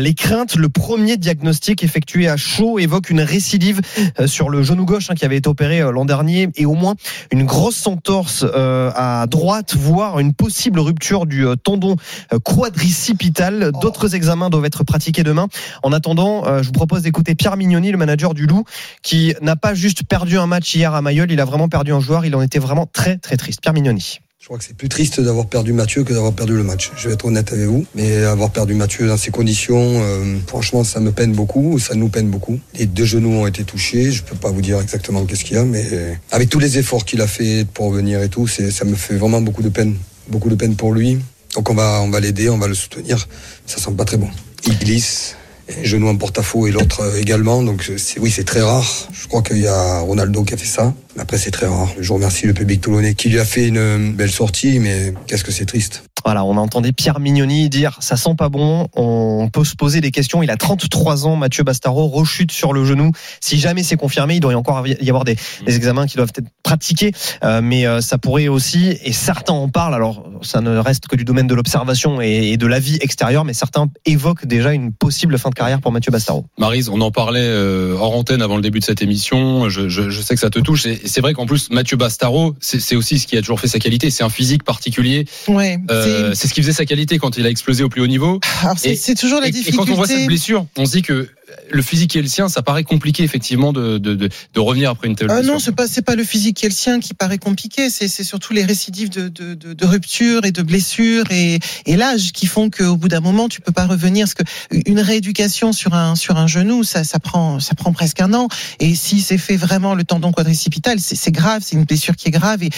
les craintes. Le premier diagnostic effectué à chaud évoque une récidive euh, sur le genou gauche hein, qui avait été opéré euh, l'an dernier et au moins une grosse entorse euh, à droite, voire une possible rupture du tendon quadricipital. D'autres examens doivent être pratiqués demain. En attendant, je vous propose d'écouter Pierre Mignoni, le manager du Loup, qui n'a pas juste perdu un match hier à Mayol, il a vraiment perdu un joueur. Il en était vraiment très très triste. Pierre Mignoni.
Je crois que c'est plus triste d'avoir perdu Mathieu que d'avoir perdu le match. Je vais être honnête avec vous. Mais avoir perdu Mathieu dans ces conditions, euh, franchement, ça me peine beaucoup, ça nous peine beaucoup. Les deux genoux ont été touchés. Je peux pas vous dire exactement qu'est-ce qu'il y a, mais avec tous les efforts qu'il a fait pour venir et tout, ça me fait vraiment beaucoup de peine. Beaucoup de peine pour lui. Donc on va, on va l'aider, on va le soutenir. Ça sent pas très bon. Il glisse genou en porte-à-faux et l'autre euh, également. Donc oui, c'est très rare. Je crois qu'il y a Ronaldo qui a fait ça. Après, c'est très rare. Je remercie le public toulonnais qui lui a fait une belle sortie, mais qu'est-ce que c'est triste.
Voilà, on a entendu Pierre Mignoni dire ça sent pas bon, on peut se poser des questions. Il a 33 ans, Mathieu Bastaro, rechute sur le genou. Si jamais c'est confirmé, il doit y encore y avoir des, des examens qui doivent être pratiqués, euh, mais euh, ça pourrait aussi, et certains en parlent, alors ça ne reste que du domaine de l'observation et, et, de la vie extérieure, mais certains évoquent déjà une possible fin de carrière pour Mathieu Bastaro.
Marise, on en parlait euh, hors antenne avant le début de cette émission, je, je, je sais que ça te touche, et c'est vrai qu'en plus Mathieu Bastaro, c'est aussi ce qui a toujours fait sa qualité, c'est un physique particulier.
Ouais,
euh, c'est ce qui faisait sa qualité quand il a explosé au plus haut niveau.
C'est toujours la difficulté.
Et quand on voit cette blessure, on se dit que le physique qui est le sien, ça paraît compliqué effectivement de, de, de, de revenir après une telle
blessure. non, c'est pas c'est pas le physique qui est le sien qui paraît compliqué, c'est surtout les récidives de, de, de, de rupture et de blessures et, et l'âge qui font qu'au bout d'un moment tu peux pas revenir. Parce que une rééducation sur un sur un genou, ça ça prend ça prend presque un an. Et si c'est fait vraiment le tendon quadricipital, c'est grave, c'est une blessure qui est grave. Et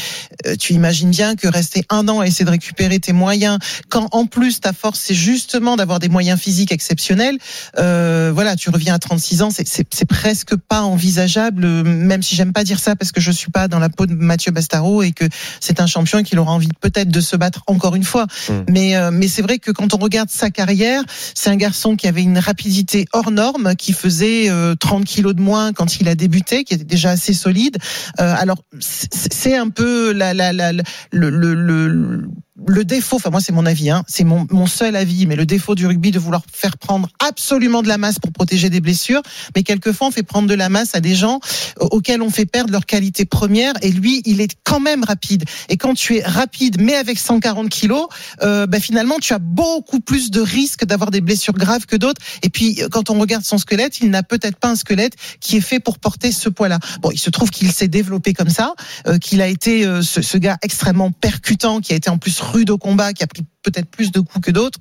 euh, tu imagines bien que rester un an à essayer de récupérer tes moyens, quand en plus ta force c'est justement d'avoir des moyens physiques exceptionnels, euh, voilà, tu reviens à 36 ans, c'est presque pas envisageable, même si j'aime pas dire ça parce que je suis pas dans la peau de Mathieu Bastaro et que c'est un champion qui aura envie peut-être de se battre encore une fois. Hmm. Mais, euh, mais c'est vrai que quand on regarde sa carrière, c'est un garçon qui avait une rapidité hors norme, qui faisait 30 euh, kilos de moins quand il a débuté, qui était déjà assez solide. Euh, alors c'est un peu la, la, la, le, le, le le défaut, enfin moi c'est mon avis, hein, c'est mon, mon seul avis, mais le défaut du rugby de vouloir faire prendre absolument de la masse pour protéger des blessures, mais quelquefois on fait prendre de la masse à des gens euh, auxquels on fait perdre leur qualité première, et lui il est quand même rapide. Et quand tu es rapide mais avec 140 kilos, euh, bah, finalement tu as beaucoup plus de risques d'avoir des blessures graves que d'autres. Et puis quand on regarde son squelette, il n'a peut-être pas un squelette qui est fait pour porter ce poids-là. Bon, il se trouve qu'il s'est développé comme ça, euh, qu'il a été euh, ce, ce gars extrêmement percutant, qui a été en plus rude au combat, qui a pris peut-être plus de coups que d'autres.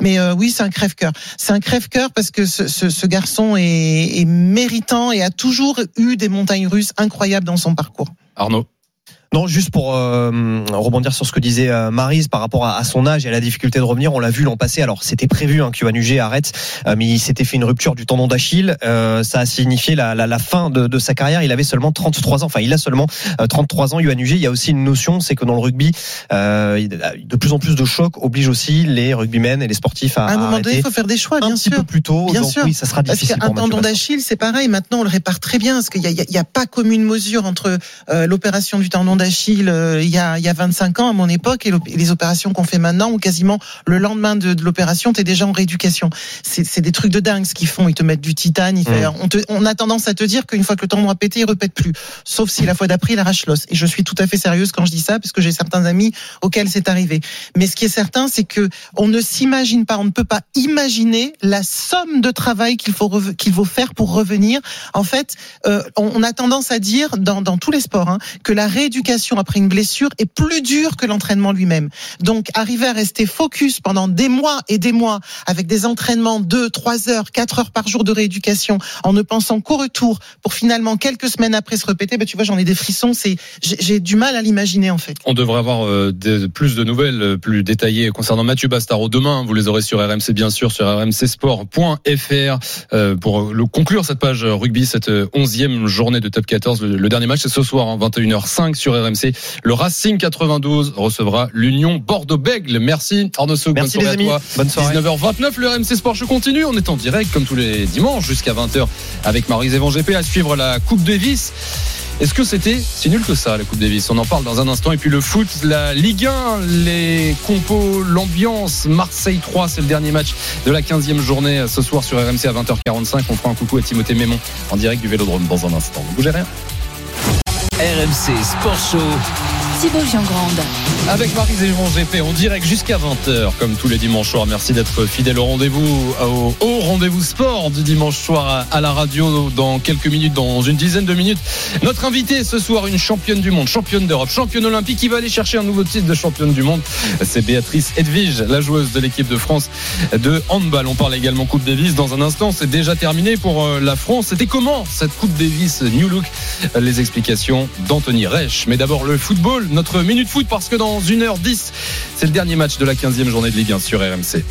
Mais euh, oui, c'est un crève-cœur. C'est un crève-cœur parce que ce, ce, ce garçon est, est méritant et a toujours eu des montagnes russes incroyables dans son parcours.
Arnaud.
Non, juste pour euh, rebondir sur ce que disait euh, Marise par rapport à, son âge et à la difficulté de revenir. On l'a vu l'an passé. Alors, c'était prévu hein, que Yohan arrête, euh, mais il s'était fait une rupture du tendon d'Achille. ça a signifié la, la, la fin de, de, sa carrière. Il avait seulement 33 ans. Enfin, il a seulement 33 ans. Yohan Il y a aussi une notion, c'est que dans le rugby, de plus en plus de chocs obligent aussi les rugbymen et les sportifs à,
à un moment donné, il faut faire des choix, bien
un
sûr.
petit peu plus tôt.
Bien
donc,
sûr.
Oui, ça sera difficile.
Parce qu'un tendon d'Achille, c'est pareil. Maintenant, on le répare très bien, parce qu'il n'y a, a, a, pas commune mesure entre l'opération du tendon d'Achille il y a, il y a 25 ans à mon époque et les opérations qu'on fait maintenant où quasiment le lendemain de, de l'opération t'es déjà en rééducation. C'est des trucs de dingue ce qu'ils font. Ils te mettent du titane. Ils mmh. on, te, on, a tendance à te dire qu'une fois que le tendon a pété, il répète plus. Sauf si la fois d'après il arrache l'os. Et je suis tout à fait sérieuse quand je dis ça parce que j'ai certains amis auxquels c'est arrivé. Mais ce qui est certain, c'est que on ne s'imagine pas, on ne peut pas imaginer la somme de travail qu'il faut qu'il faut faire pour revenir. En fait, euh, on, on, a tendance à dire dans, dans tous les sports hein, que la rééducation après une blessure est plus dur que l'entraînement lui-même. Donc, arriver à rester focus pendant des mois et des mois avec des entraînements de 3 heures, 4 heures par jour de rééducation en ne pensant qu'au retour pour finalement quelques semaines après se répéter, ben, tu vois, j'en ai des frissons, c'est, j'ai du mal à l'imaginer, en fait.
On devrait avoir euh, plus de nouvelles, euh, plus détaillées concernant Mathieu Bastaro demain. Vous les aurez sur RMC, bien sûr, sur rmcsport.fr euh, pour le conclure cette page rugby, cette euh, onzième journée de top 14. Le, le dernier match, c'est ce soir, hein, 21h05 sur RMC. Le Racing 92 recevra l'Union Bordeaux-Bègle. Merci Arnaud Souk,
Merci,
bonne
les
soirée
amis.
à toi.
Bonne soirée.
19h29, le RMC Sport Show continue. On est en direct, comme tous les dimanches, jusqu'à 20h avec Marie Evan GP à suivre la Coupe Davis. Est-ce que c'était si nul que ça, la Coupe Davis? On en parle dans un instant. Et puis le foot, la Ligue 1, les compos, l'ambiance. Marseille 3, c'est le dernier match de la 15e journée ce soir sur RMC à 20h45. On fera un coucou à Timothée Mémon en direct du Vélodrome dans un instant. Ne bougez rien.
RMC Sport Show.
Avec Marie Zévan GP en direct jusqu'à 20h, comme tous les dimanches soirs. Merci d'être fidèle au rendez-vous, au, rendez-vous sport du dimanche soir à, à la radio dans quelques minutes, dans une dizaine de minutes. Notre invitée ce soir, une championne du monde, championne d'Europe, championne olympique qui va aller chercher un nouveau titre de championne du monde. C'est Béatrice Edwige, la joueuse de l'équipe de France de handball. On parle également Coupe Davis dans un instant. C'est déjà terminé pour euh, la France. C'était comment cette Coupe Davis New Look? Les explications d'Anthony Reich. Mais d'abord le football, notre minute foot parce que dans 1h10, c'est le dernier match de la 15e journée de Ligue 1 sur RMC.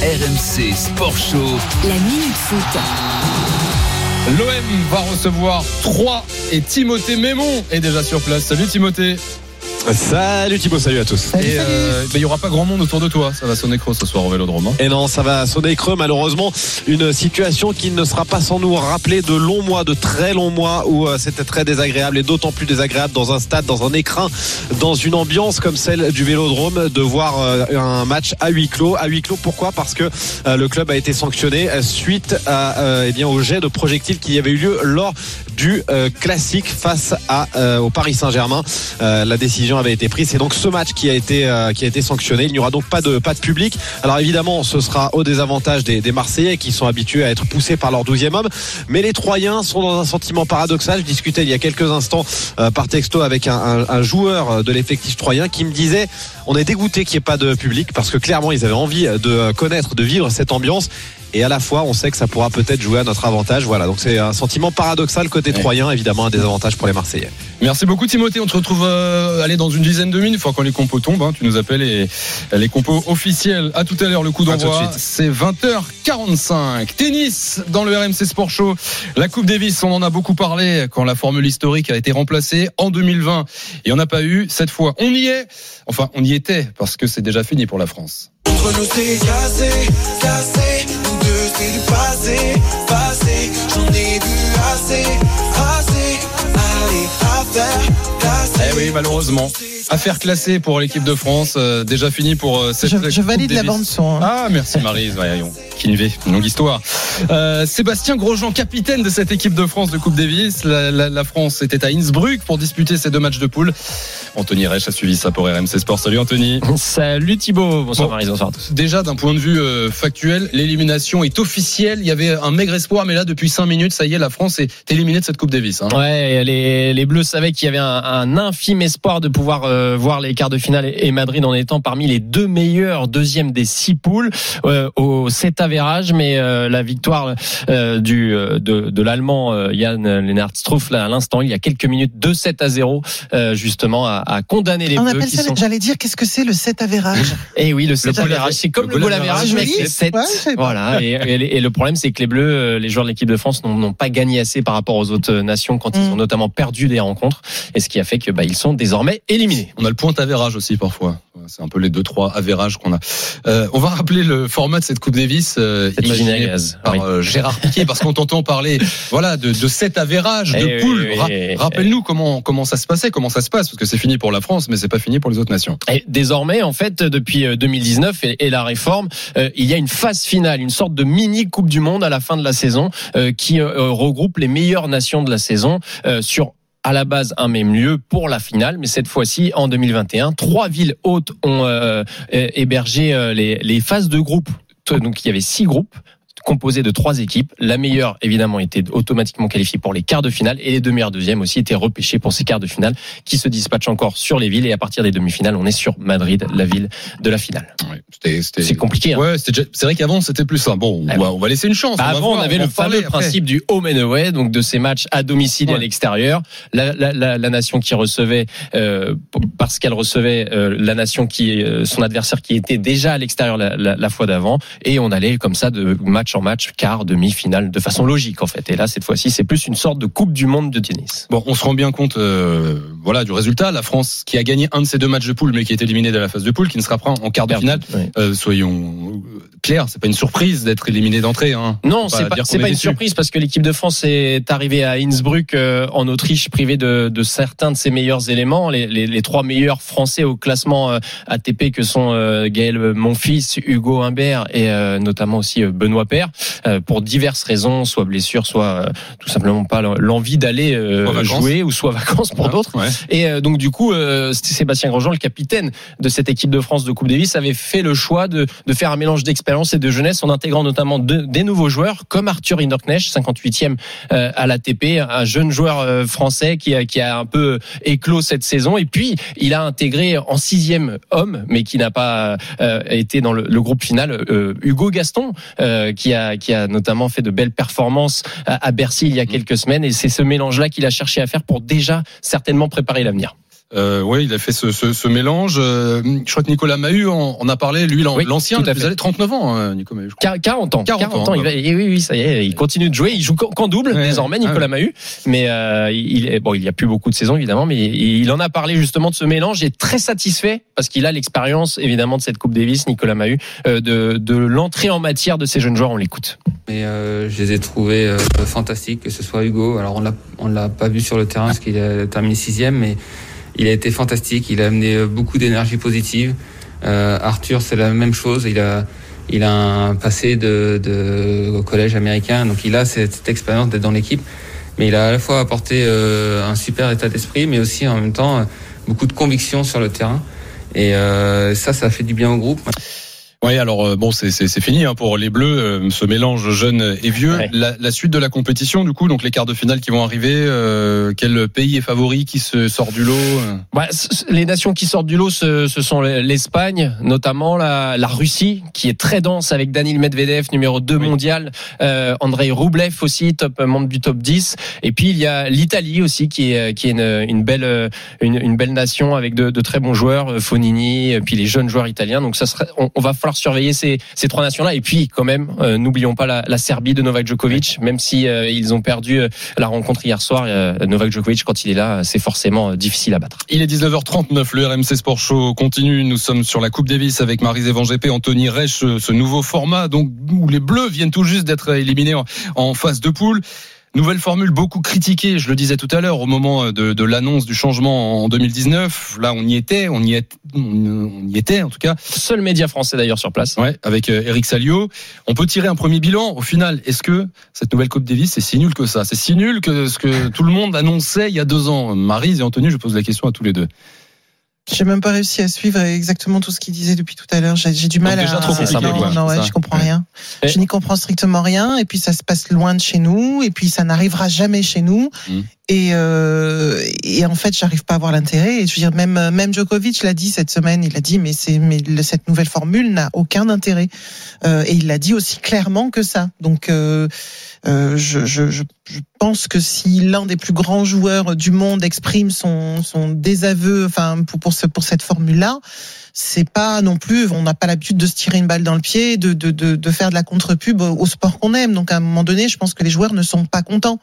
RMC Sport Show.
La Minute Foot.
L'OM va recevoir 3 et Timothée Mémon est déjà sur place. Salut Timothée.
Salut Thibaut, salut à tous.
Et euh, ben, il y aura pas grand monde autour de toi. Ça va sonner creux ce soir au Vélodrome. hein.
Et non, ça va sonner creux malheureusement. Une situation qui ne sera pas sans nous rappeler de longs mois, de très longs mois où euh, c'était très désagréable et d'autant plus désagréable dans un stade, dans un écrin, dans une ambiance comme celle du Vélodrome, de voir euh, un match à huis clos. À huis clos, pourquoi? Parce que euh, le club a été sanctionné euh, suite à, euh, eh bien, au jet de projectiles qui avait eu lieu lors du euh, classique face euh, au Paris Saint-Germain. Euh, la décision avait été prise. C'est donc ce match qui a été qui a été sanctionné. Il n'y aura donc pas de pas de public. Alors évidemment, ce sera au désavantage des, des Marseillais qui sont habitués à être poussés par leur 12e homme. Mais les Troyens sont dans un sentiment paradoxal. Je discutais il y a quelques instants par texto avec un, un- un joueur de l'effectif troyen qui me disait on est dégoûté qu'il n'y ait pas de public parce que clairement ils avaient envie de connaître, de vivre cette ambiance. Et à la fois, on sait que ça pourra peut-être jouer à notre avantage. Voilà, donc c'est un sentiment paradoxal côté troyen, évidemment un désavantage pour les Marseillais.
Merci beaucoup Timothée. On te retrouve euh, allez, dans une dizaine de minutes. Une fois quand les compos tombent, hein, tu nous appelles et les compos officiels. À tout à l'heure, le coup
À tout de
d'envoi.
suite.
C'est 20h45. Tennis dans le RMC Sport Show. La Coupe Davis, on en a beaucoup parlé quand la formule historique a été remplacée en 2020. Et on n'a pas eu cette fois. On y est. Enfin, on y était parce que c'est déjà fini pour la France.
Entre nous c'est du passé, passé, j'en ai vu assez, assez, allez, affaire, classée.
Eh oui, malheureusement. Affaire classée pour l'équipe de France. euh, déjà fini pour euh, cette
Je, je valide
Davis.
la bande son. hein.
Ah, merci Marise. Voyons. Kinvé, une longue histoire. Euh, Sébastien Grosjean, capitaine de cette équipe de France de Coupe Davis. La, la- la France était à Innsbruck pour disputer ces deux matchs de poule. Anthony Reich a suivi ça pour RMC Sport. Salut Anthony.
Salut Thibaut, bonsoir
Bon.
Marie, bonsoir à tous.
Déjà, d'un point de vue euh, factuel, l'élimination est officielle. Il y avait un maigre espoir, mais là, depuis 5 minutes, ça y est, la France est éliminée de cette Coupe Davis. hein.
Ouais, les, les Bleus savaient qu'il y avait un, un infime espoir de pouvoir euh, voir les quarts de finale et Madrid en étant parmi les deux meilleurs deuxièmes des six poules euh, au 7 avérage, mais euh, la victoire euh, du euh, de, de l'allemand euh, Jan Lennart Struff là à l'instant il y a quelques minutes 2-7 à 0 euh, justement à, à condamner les
On
Bleus
appelle
qui
ça,
sont
j'allais dire, qu'est-ce que c'est le 7 avérage?
Et oui, le 7
goal
avérage, c'est comme
le goal
avérage, mais
average,
c'est
oui.
7.
Ouais.
Voilà. Et, et- et le problème, c'est que les Bleus, euh, les joueurs de l'équipe de France, n'ont n'ont pas gagné assez par rapport aux autres nations quand ils
Mm.
ont notamment perdu des rencontres. Et ce qui a fait que bah, ils sont désormais éliminés.
On a le point avérage aussi parfois. C'est un peu les deux trois avérages qu'on a. Euh, on va rappeler le format de cette Coupe Davis euh,
Cette usine à
imaginé
gaz.
par
Oui.
euh, Gérard Piquet parce qu'on t'entend parler voilà de, de cet avérage de
Eh oui,
poule.
oui,
Ra-
oui.
Rappelle-nous comment comment ça se passait, comment ça se passe parce que c'est fini pour la France mais c'est pas fini pour les autres nations.
Et désormais, en fait, depuis euh, 2019 et, et la réforme, euh, il y a une phase finale, une sorte de mini Coupe du Monde à la fin de la saison euh, qui euh, regroupe les meilleures nations de la saison euh, sur à la base un même lieu pour la finale, mais cette fois-ci en 2021, trois villes hautes ont euh, hébergé euh, les, les phases de groupe. Donc il y avait six groupes composé de trois équipes. La meilleure, évidemment, était automatiquement qualifiée pour les quarts de finale et les deux meilleures deuxièmes aussi étaient repêchées pour ces quarts de finale qui se dispatchent encore sur les villes et à partir des demi-finales, on est sur Madrid, la ville de la finale. C'est compliqué. hein.
Ouais, c'est vrai qu'avant c'était plus ça. Bon, on va, on va laisser une chance.
Bah,
va
avant, on avait
va
le fameux
après.
principe du home and away, donc de ces matchs à domicile et à l'extérieur. La, la, la, la nation qui recevait, euh, parce qu'elle recevait euh, la nation qui, euh, son adversaire qui était déjà à l'extérieur la fois d'avant, et on allait comme ça de match en match, quart, demi-finale, de façon logique en fait. Et là, cette fois-ci, c'est plus une sorte de coupe du monde de tennis.
Bon, on se rend bien compte, euh, voilà, du résultat. La France qui a gagné un de ses deux matchs de poule, mais qui est éliminée de la phase de poule, qui ne sera pas en quart de finale. Euh, soyons clairs, c'est pas une surprise d'être éliminé d'entrée. Hein.
Non, c'est pas, pas une surprise parce que l'équipe de France est arrivée à Innsbruck euh, en Autriche privée de, de certains de ses meilleurs éléments, les, les, les trois meilleurs Français au classement euh, ATP que sont euh, Gaël Monfils, Hugo Humbert et euh, notamment aussi euh, Benoît Paire euh, pour diverses raisons, soit blessure, soit euh, tout simplement pas l'envie d'aller euh, jouer ou soit vacances pour d'autres. Et euh, donc du coup, euh, Sébastien Grosjean, le capitaine de cette équipe de France de Coupe Davis, avait fait le choix de, de faire un mélange d'expérience et de jeunesse en intégrant notamment de- des nouveaux joueurs comme Arthur Hinderknecht, 58e euh, à l'ATP, un jeune joueur euh, français qui a, qui a un peu éclos cette saison. Et puis il a intégré en sixième homme, mais qui n'a pas euh, été dans le, le groupe final, euh, Hugo Gaston, euh, qui a qui a notamment fait de belles performances à, à Bercy il y a quelques semaines. Et c'est ce mélange-là qu'il a cherché à faire pour déjà certainement préparer l'avenir.
Euh, oui, il a fait ce, ce, ce mélange. Euh, je crois que Nicolas Mahut en, en a parlé. Lui, l'an-
Oui,
l'ancien,
à
vous avez 39 ans, hein, Nicolas Mahut. je crois.
Quar- 40 ans.
40 ans,
il va- et oui, oui, ça y est, il continue de jouer. Il joue qu'en double désormais, Nicolas
Ah
Mahut. Mais euh, il bon, il y a plus beaucoup de saisons évidemment, mais il, il en a parlé justement de ce mélange. Il est très satisfait parce qu'il a l'expérience évidemment de cette Coupe Davis, Nicolas Mahut, euh, de, de l'entrée en matière de ces jeunes joueurs. On l'écoute.
Mais euh, je les ai trouvés euh, fantastiques, que ce soit Hugo. Alors on l'a, on l'a pas vu sur le terrain parce qu'il a terminé sixième, mais il a été fantastique. Il a amené euh, beaucoup d'énergie positive. Euh, Arthur, c'est la même chose. Il a, il a un passé de, de collège américain, donc il a cette, cette expérience d'être dans l'équipe. Mais il a à la fois apporté euh, un super état d'esprit, mais aussi en même temps euh, beaucoup de conviction sur le terrain. Et euh, ça, ça fait du bien au groupe.
Oui, alors euh, bon, c'est fini hein, pour les Bleus, euh, ce mélange jeune et vieux. La, la suite de la compétition, du coup, donc les quarts de finale qui vont arriver. euh, quel pays est favori qui se sort du lot euh?
Bah, les nations qui sortent du lot, ce, ce sont l'Espagne, notamment la, la Russie, qui est très dense avec Daniil Medvedev, numéro 2 mondial, euh, Andrei Rublev aussi, top membre du top 10. Et puis il y a l'Italie aussi, qui est, qui est une, une belle, une, une belle nation avec de, de très bons joueurs, Fonini, et puis les jeunes joueurs italiens. Donc ça serait, on, on va falloir surveiller ces, ces trois nations-là. Et puis quand même, euh, n'oublions pas la, la Serbie de Novak Djokovic, même si euh, ils ont perdu euh, la rencontre hier soir. Novak Djokovic, quand il est là, c'est forcément difficile à battre.
Il est 19h39, le RMC Sport Show continue. Nous sommes sur la Coupe Davis avec Marie Van GP, Anthony Reich, ce ce nouveau format donc où les Bleus viennent tout juste d'être éliminés en, en phase de poule. Nouvelle formule beaucoup critiquée, je le disais tout à l'heure, au moment de, de l'annonce du changement en 2019. Là, on y était, on y, est, on y était en tout cas.
Seul média français d'ailleurs sur place.
Ouais, avec euh, Eric Salio. On peut tirer un premier bilan. Au final, est-ce que cette nouvelle Coupe Davis, c'est si nul que ça? C'est si nul que ce que tout le monde annonçait il y a deux ans? Marise et Anthony, je pose la question à tous les deux.
J'ai même pas réussi à suivre exactement tout ce qu'il disait depuis tout à l'heure. J'ai du mal
déjà
à.
trop compliqué,
non, non, ouais, je comprends rien. Je n'y comprends strictement rien. Et puis ça se passe loin de chez nous. Et puis ça n'arrivera jamais chez nous.
Mm.
Et, euh, et en fait, j'arrive pas à voir l'intérêt. Et je veux dire, même même Djokovic l'a dit cette semaine. Il a dit, mais c'est mais cette nouvelle formule n'a aucun intérêt. Euh, et il l'a dit aussi clairement que ça. Donc euh, euh, je, je, je, je pense que si l'un des plus grands joueurs du monde exprime son, son désaveu, enfin pour pour, ce, pour cette formule-là, c'est pas non plus, on n'a pas l'habitude de se tirer une balle dans le pied, de, de, de, de faire de la contre-pub au sport qu'on aime. Donc à un moment donné, je pense que les joueurs ne sont pas contents.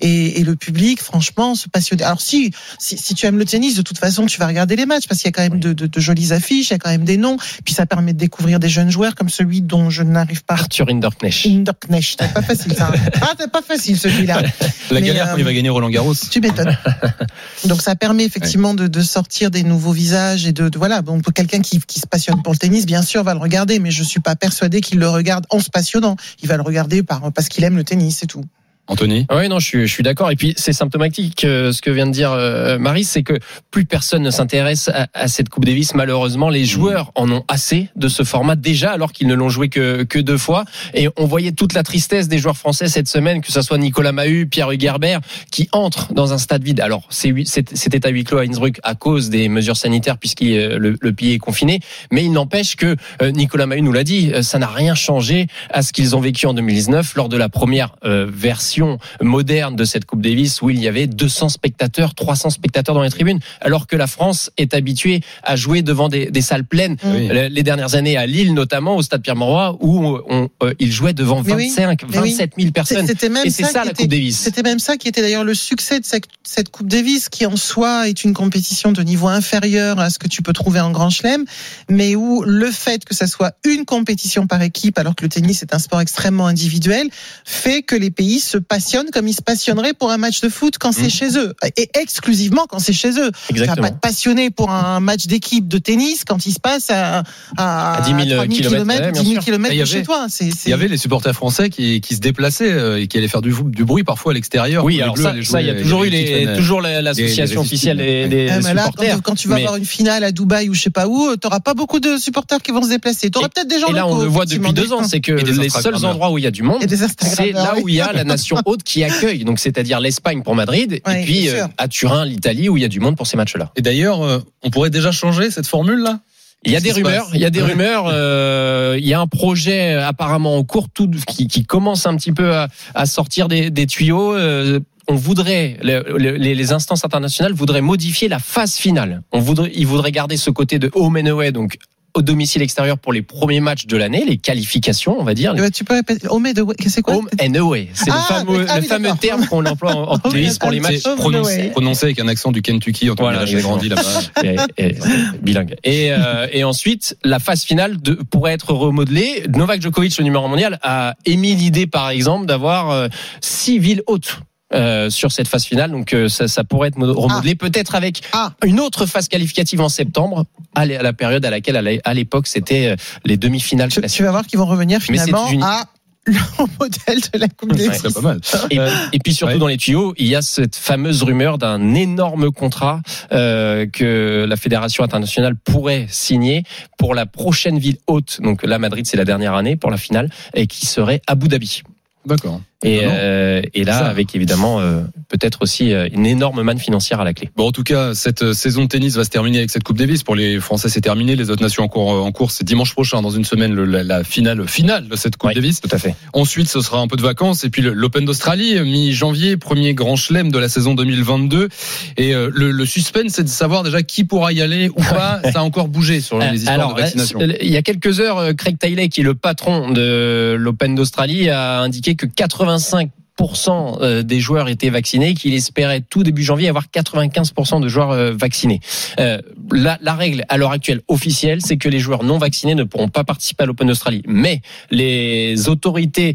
Et, et le public, franchement, se passionne. Alors si, si, si tu aimes le tennis, de toute façon, tu vas regarder les matchs parce qu'il y a quand même de, de, de jolies affiches, il y a quand même des noms. Puis ça permet de découvrir des jeunes joueurs comme celui dont je n'arrive pas.
Arthur Hinderknecht.
Hinderknecht, c'est pas facile ça. Ah, c'est pas facile celui-là.
La
Mais,
galère
euh,
quand il va gagner Roland Garros.
Tu m'étonnes. Donc ça permet effectivement de, de sortir des nouveaux visages et de, de- voilà. Pour quelqu'un qui, qui se passionne pour le tennis, bien sûr, va le regarder, mais je suis pas persuadé qu'il le regarde en se passionnant. Il va le regarder par parce qu'il aime le tennis, c'est tout.
Anthony?
Oui, non, je suis, je suis d'accord. Et puis, c'est symptomatique euh, ce que vient de dire euh, Marie, c'est que plus personne ne s'intéresse à, à cette Coupe Davis. Malheureusement, les joueurs en ont assez de ce format déjà, alors qu'ils ne l'ont joué que, que deux fois. Et on voyait toute la tristesse des joueurs français cette semaine, que ce soit Nicolas Mahut, Pierre Hugerbert, qui entrent dans un stade vide. Alors, c'était à huis clos à Innsbruck à cause des mesures sanitaires, puisque le, le pays est confiné. Mais il n'empêche que euh, Nicolas Mahut nous l'a dit, euh, ça n'a rien changé à ce qu'ils ont vécu en 2019 lors de la première euh, version moderne de cette Coupe Davis où il y avait 200 spectateurs, 300 spectateurs dans les tribunes, alors que la France est habituée à jouer devant des, des salles pleines.
Oui.
Le- Les dernières années à Lille notamment, au Stade Pierre-Mauroy, où on, euh, il jouait devant
Mais oui,
25,
mais oui.
27 000 personnes.
Même
Et c'est ça,
qui
la
était-
Coupe Davis.
C'était même ça qui était d'ailleurs le succès de cette, cette Coupe Davis, qui en soi est une compétition de niveau inférieur à ce que tu peux trouver en Grand Chelem, mais où le fait que ça soit une compétition par équipe, alors que le tennis est un sport extrêmement individuel, fait que les pays se passionnent comme ils se passionneraient pour un match de foot quand c'est chez eux, et exclusivement quand c'est chez eux. Tu vas
Exactement.
pas te passionner pour un match d'équipe de tennis quand il se passe à, à,
À 10 000
3000
kilomètres, ouais, bien
10 000
sûr.
kilomètres
Et il y
de chez
avait-
toi.
Il y avait les supporters français qui, qui se déplaçaient euh, et qui allaient faire du, du bruit parfois à l'extérieur.
Oui, alors
Bleus
ça, il y a toujours eu
les
toujours l'association officielle des, des
Ah, mais là,
supporters.
quand, quand tu vas
Mais-
avoir une finale à Dubaï ou je sais pas où, tu n'auras pas beaucoup de supporters qui vont se déplacer. Tu auras peut-être des gens
Et là, on le voit depuis deux ans, c'est que les seuls endroits où il y a du monde, c'est là où il y a la nation haute qui accueille. Donc, c'est-à-dire l'Espagne pour Madrid,
Ouais,
et puis euh, à Turin, l'Italie, où il y a du monde pour ces matchs-là.
Et d'ailleurs, euh, on pourrait déjà changer cette formule-là?
Il y a des rumeurs, il y a des rumeurs. euh, il y a un projet euh, apparemment en cours tout, qui, qui commence un petit peu à, à sortir des, des tuyaux. euh, on voudrait, le- le- les, les instances internationales voudraient modifier la phase finale. On voudrait, ils voudraient garder ce côté de home and away, donc au domicile extérieur pour les premiers matchs de l'année, les qualifications, on va dire.
Eh ben, Tu peux répéter. Home and away, c'est quoi
Home and away, c'est
Ah,
le fameux,
ah
le
oui,
fameux terme qu'on emploie en, en tennis pour les
ah,
matchs.
and
prononcé, avec un accent du Kentucky. Anthony
Voilà,
Voilà, j'ai grandi là-bas.
et, et- bilingue. Et, euh, et ensuite, la phase finale de, pourrait être remodelée. Novak Djokovic, le numéro mondial, a émis l'idée, par exemple, d'avoir euh, six villes hautes. Euh, sur cette phase finale, donc euh, ça, ça pourrait être mo- remodelé, peut-être avec
Ah.
une autre phase qualificative en septembre, à la à la période à laquelle à l'époque c'était euh, les demi-finales
Tu, vas voir qu'ils vont revenir finalement
une-
à le modèle de la Coupe des
Ouais.
C'est pas mal.
Et, et puis surtout
Ouais.
dans les tuyaux, il y a cette fameuse rumeur d'un énorme contrat euh, que la fédération internationale pourrait signer pour la prochaine ville haute. Donc là, Madrid, c'est la dernière année pour la finale, et qui serait Abu Dhabi.
D'accord.
Et, euh, et là, avec évidemment euh, peut-être aussi euh, une énorme manne financière à la clé.
Bon, en tout cas, cette saison de tennis va se terminer avec cette Coupe Davis. Pour les Français, c'est terminé. Les autres nations en cours, en cours, c'est dimanche prochain, dans une semaine, le- la, la finale finale de cette Coupe
Ouais,
Davis.
Tout à fait.
Ensuite, ce sera un peu de vacances et puis l'Open d'Australie, mi-janvier, premier grand chelem de la saison 2022. Et le, le suspense, c'est de savoir déjà qui pourra y aller ou pas. Ça a encore bougé sur les histoires
Alors,
de vaccination.
il y a quelques heures, Craig Taylor, qui est le patron de l'Open d'Australie, a indiqué que 85 euh, des joueurs étaient vaccinés, qu'il espérait tout début janvier avoir 95% de joueurs euh, vaccinés. Euh, la, règle à l'heure actuelle officielle, c'est que les joueurs non vaccinés ne pourront pas participer à l'Open d'Australie. Mais les autorités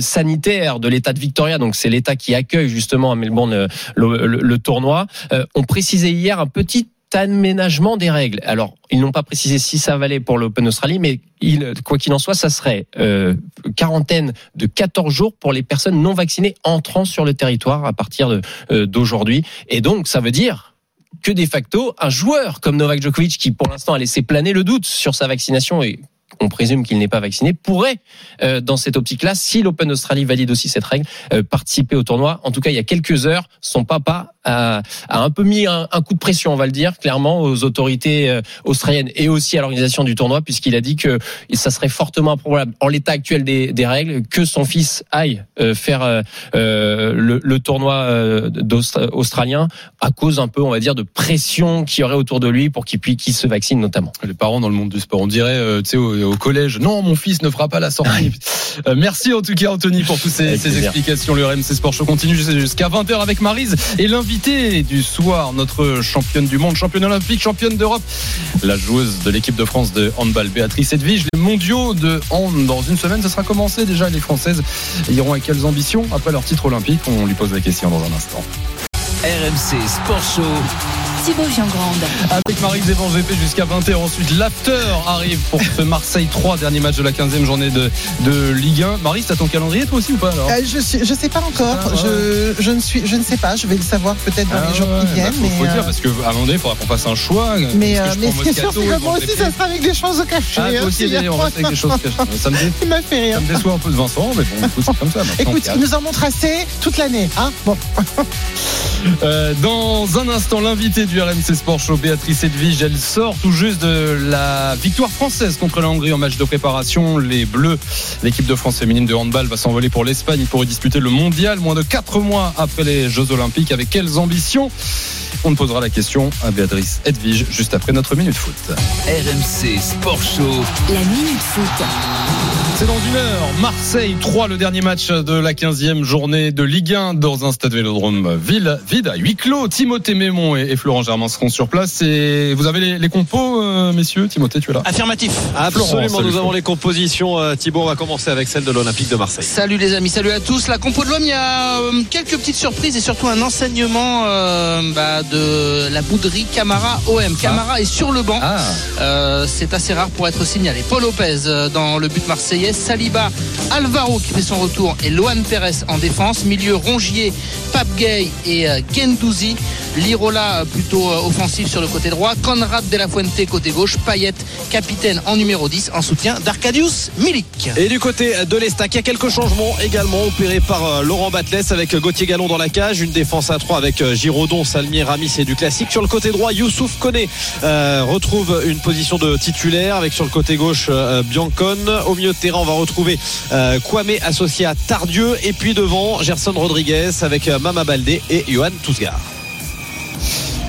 sanitaires de l'État de Victoria, donc c'est l'État qui accueille justement à Melbourne le, tournoi, ont précisé hier un petit aménagement des règles. Alors, ils n'ont pas précisé si ça valait pour l'Open Australie, mais quoi qu'il en soit, ça serait euh, quarantaine de 14 jours pour les personnes non vaccinées entrant sur le territoire à partir euh, d'aujourd'hui. Et donc, ça veut dire que de facto, un joueur comme Novak Djokovic, qui pour l'instant a laissé planer le doute sur sa vaccination on présume qu'il n'est pas vacciné, pourrait, euh, dans cette optique-là, si l'Open Australie valide aussi cette règle, euh, participer au tournoi. En tout cas, il y a quelques heures, son papa a, a un peu mis un, coup de pression, on va le dire, clairement, aux autorités euh, australiennes et aussi à l'organisation du tournoi, puisqu'il a dit que ça serait fortement improbable, en l'état actuel des, des règles, que son fils aille euh, faire euh, le, le tournoi australien à cause un peu, on va dire, de pression qu'il y aurait autour de lui pour qu'il puisse se vaccine notamment.
Les parents dans le monde du sport, on dirait, tu sais, au, collège, non, mon fils ne fera pas la sortie. Euh, merci en tout cas, Anthony, pour toutes ces, explications. Le RMC Sport Show continue jusqu'à 20h avec Marise et l'invité du soir, notre championne du monde, championne olympique, championne d'Europe, la joueuse de l'équipe de France de handball, Béatrice Edwige. Les mondiaux de hand dans une semaine, ça sera commencé déjà. Les Françaises iront avec quelles ambitions? Après leur titre olympique On lui pose la question dans un instant.
RMC Sport Show.
Thibaut Giangrande.
Avec Marie Zévan GP jusqu'à 20h. Ensuite, l'after arrive pour ce Marseille 3, dernier match de la 15e journée de, de Ligue 1. Marie, t'as ton calendrier toi aussi ou pas alors
Euh, je suis, je sais pas encore.
Ah, ouais.
je, je ne suis, je ne sais pas. Je vais le savoir peut-être dans
Ah
les jours
ouais,
qui
bah,
viennent.
faut,
mais,
faut le
euh,
dire parce qu'à un moment donné, il faudra qu'on fasse un choix.
mais, euh, mais ce qui est sûr, c'est que moi aussi, ça sera avec des choses cachées.
Ah, toi
hein,
aussi, d'ailleurs, on reste avec des choses cachées. Ça me, dé-
Il m'a fait
ça
rire.
me déçoit un peu de Vincent, mais bon, écoute, c'est comme ça.
Écoute, il nous en montre assez toute l'année. Hein bon.
Euh, dans un instant, l'invité du RMC Sport Show, Béatrice Edwige, elle sort tout juste de la victoire française contre la Hongrie en match de préparation. Les Bleus, l'équipe de France féminine de handball va s'envoler pour l'Espagne pour y disputer le mondial moins de 4 mois après les Jeux Olympiques. Avec quelles ambitions? On ne posera la question à Béatrice Edwige juste après notre minute foot.
RMC Sport Show.
La minute foot.
C'est dans une heure. Marseille 3, le dernier match de la 15e journée de Ligue 1 dans un stade vélodrome ville, vide à huis clos. Timothée Mémon et, et Florent Germain seront sur place. Et vous avez les, les compos, euh, messieurs? Timothée, tu es là
Affirmatif.
Absolument,
Florent,
nous avons les compositions. euh, Thibaut, on va commencer avec celle de l'Olympique de Marseille.
Salut les amis, salut à tous. La compo de l'homme, il y a euh, quelques petites surprises et surtout un enseignement euh, bah, de la bouderie Camara OM. Camara est sur le banc.
Ah,
Euh, c'est assez rare pour être signalé. Paul Lopez dans le but marseillais, Saliba, Alvaro qui fait son retour et Loan Perez en défense. Milieu Rongier, Pape et euh, Gendouzi. Lirola euh, plutôt euh, offensif sur le côté droit. Conrad de la Fuente côté gauche. Payet capitaine en numéro 10 en soutien d'Arcadius Milik.
Et du côté de l'Estac, il y a quelques changements également opérés par Laurent Batles avec Gauthier Gallon dans la cage, une défense à 3 avec Giraudon, Salmier, Ramis et du classique. Sur le côté droit, Youssouf Koné euh, retrouve une position de titulaire avec sur le côté gauche Biancon. Au milieu de terrain, on va retrouver euh, Kwame associé à Tardieu et puis devant Gerson Rodriguez avec euh, Mama Baldé et Johan Tousgar.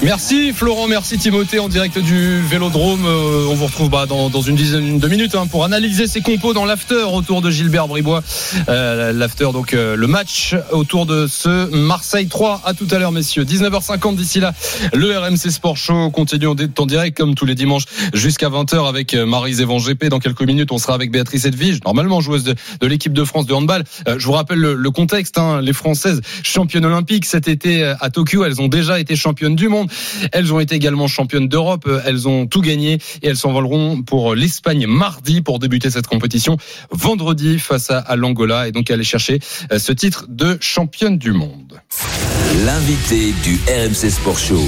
Merci Florent, merci Timothée en direct du Vélodrome. Euh, on vous retrouve bah, dans, dans une dizaine de minutes hein, pour analyser ces compos dans l'after autour de Gilbert Bribois. Euh, l'after donc euh, le match autour de ce Marseille 3. À tout à l'heure messieurs. 19h50 d'ici là. Le RMC Sport Show continue en direct comme tous les dimanches jusqu'à 20h avec euh, Marie Zévan GP. Dans quelques minutes on sera avec Béatrice Edwige, normalement joueuse de, de l'équipe de France de handball. Euh, je vous rappelle le, le contexte. Hein, les Françaises championnes olympiques cet été euh, à Tokyo, elles ont déjà été championnes du monde. Elles ont été également championnes d'Europe. Elles ont tout gagné et elles s'envoleront pour l'Espagne mardi pour débuter cette compétition vendredi face à, à l'Angola et donc aller chercher euh, ce titre de championne du monde.
L'invité du RMC Sport Show.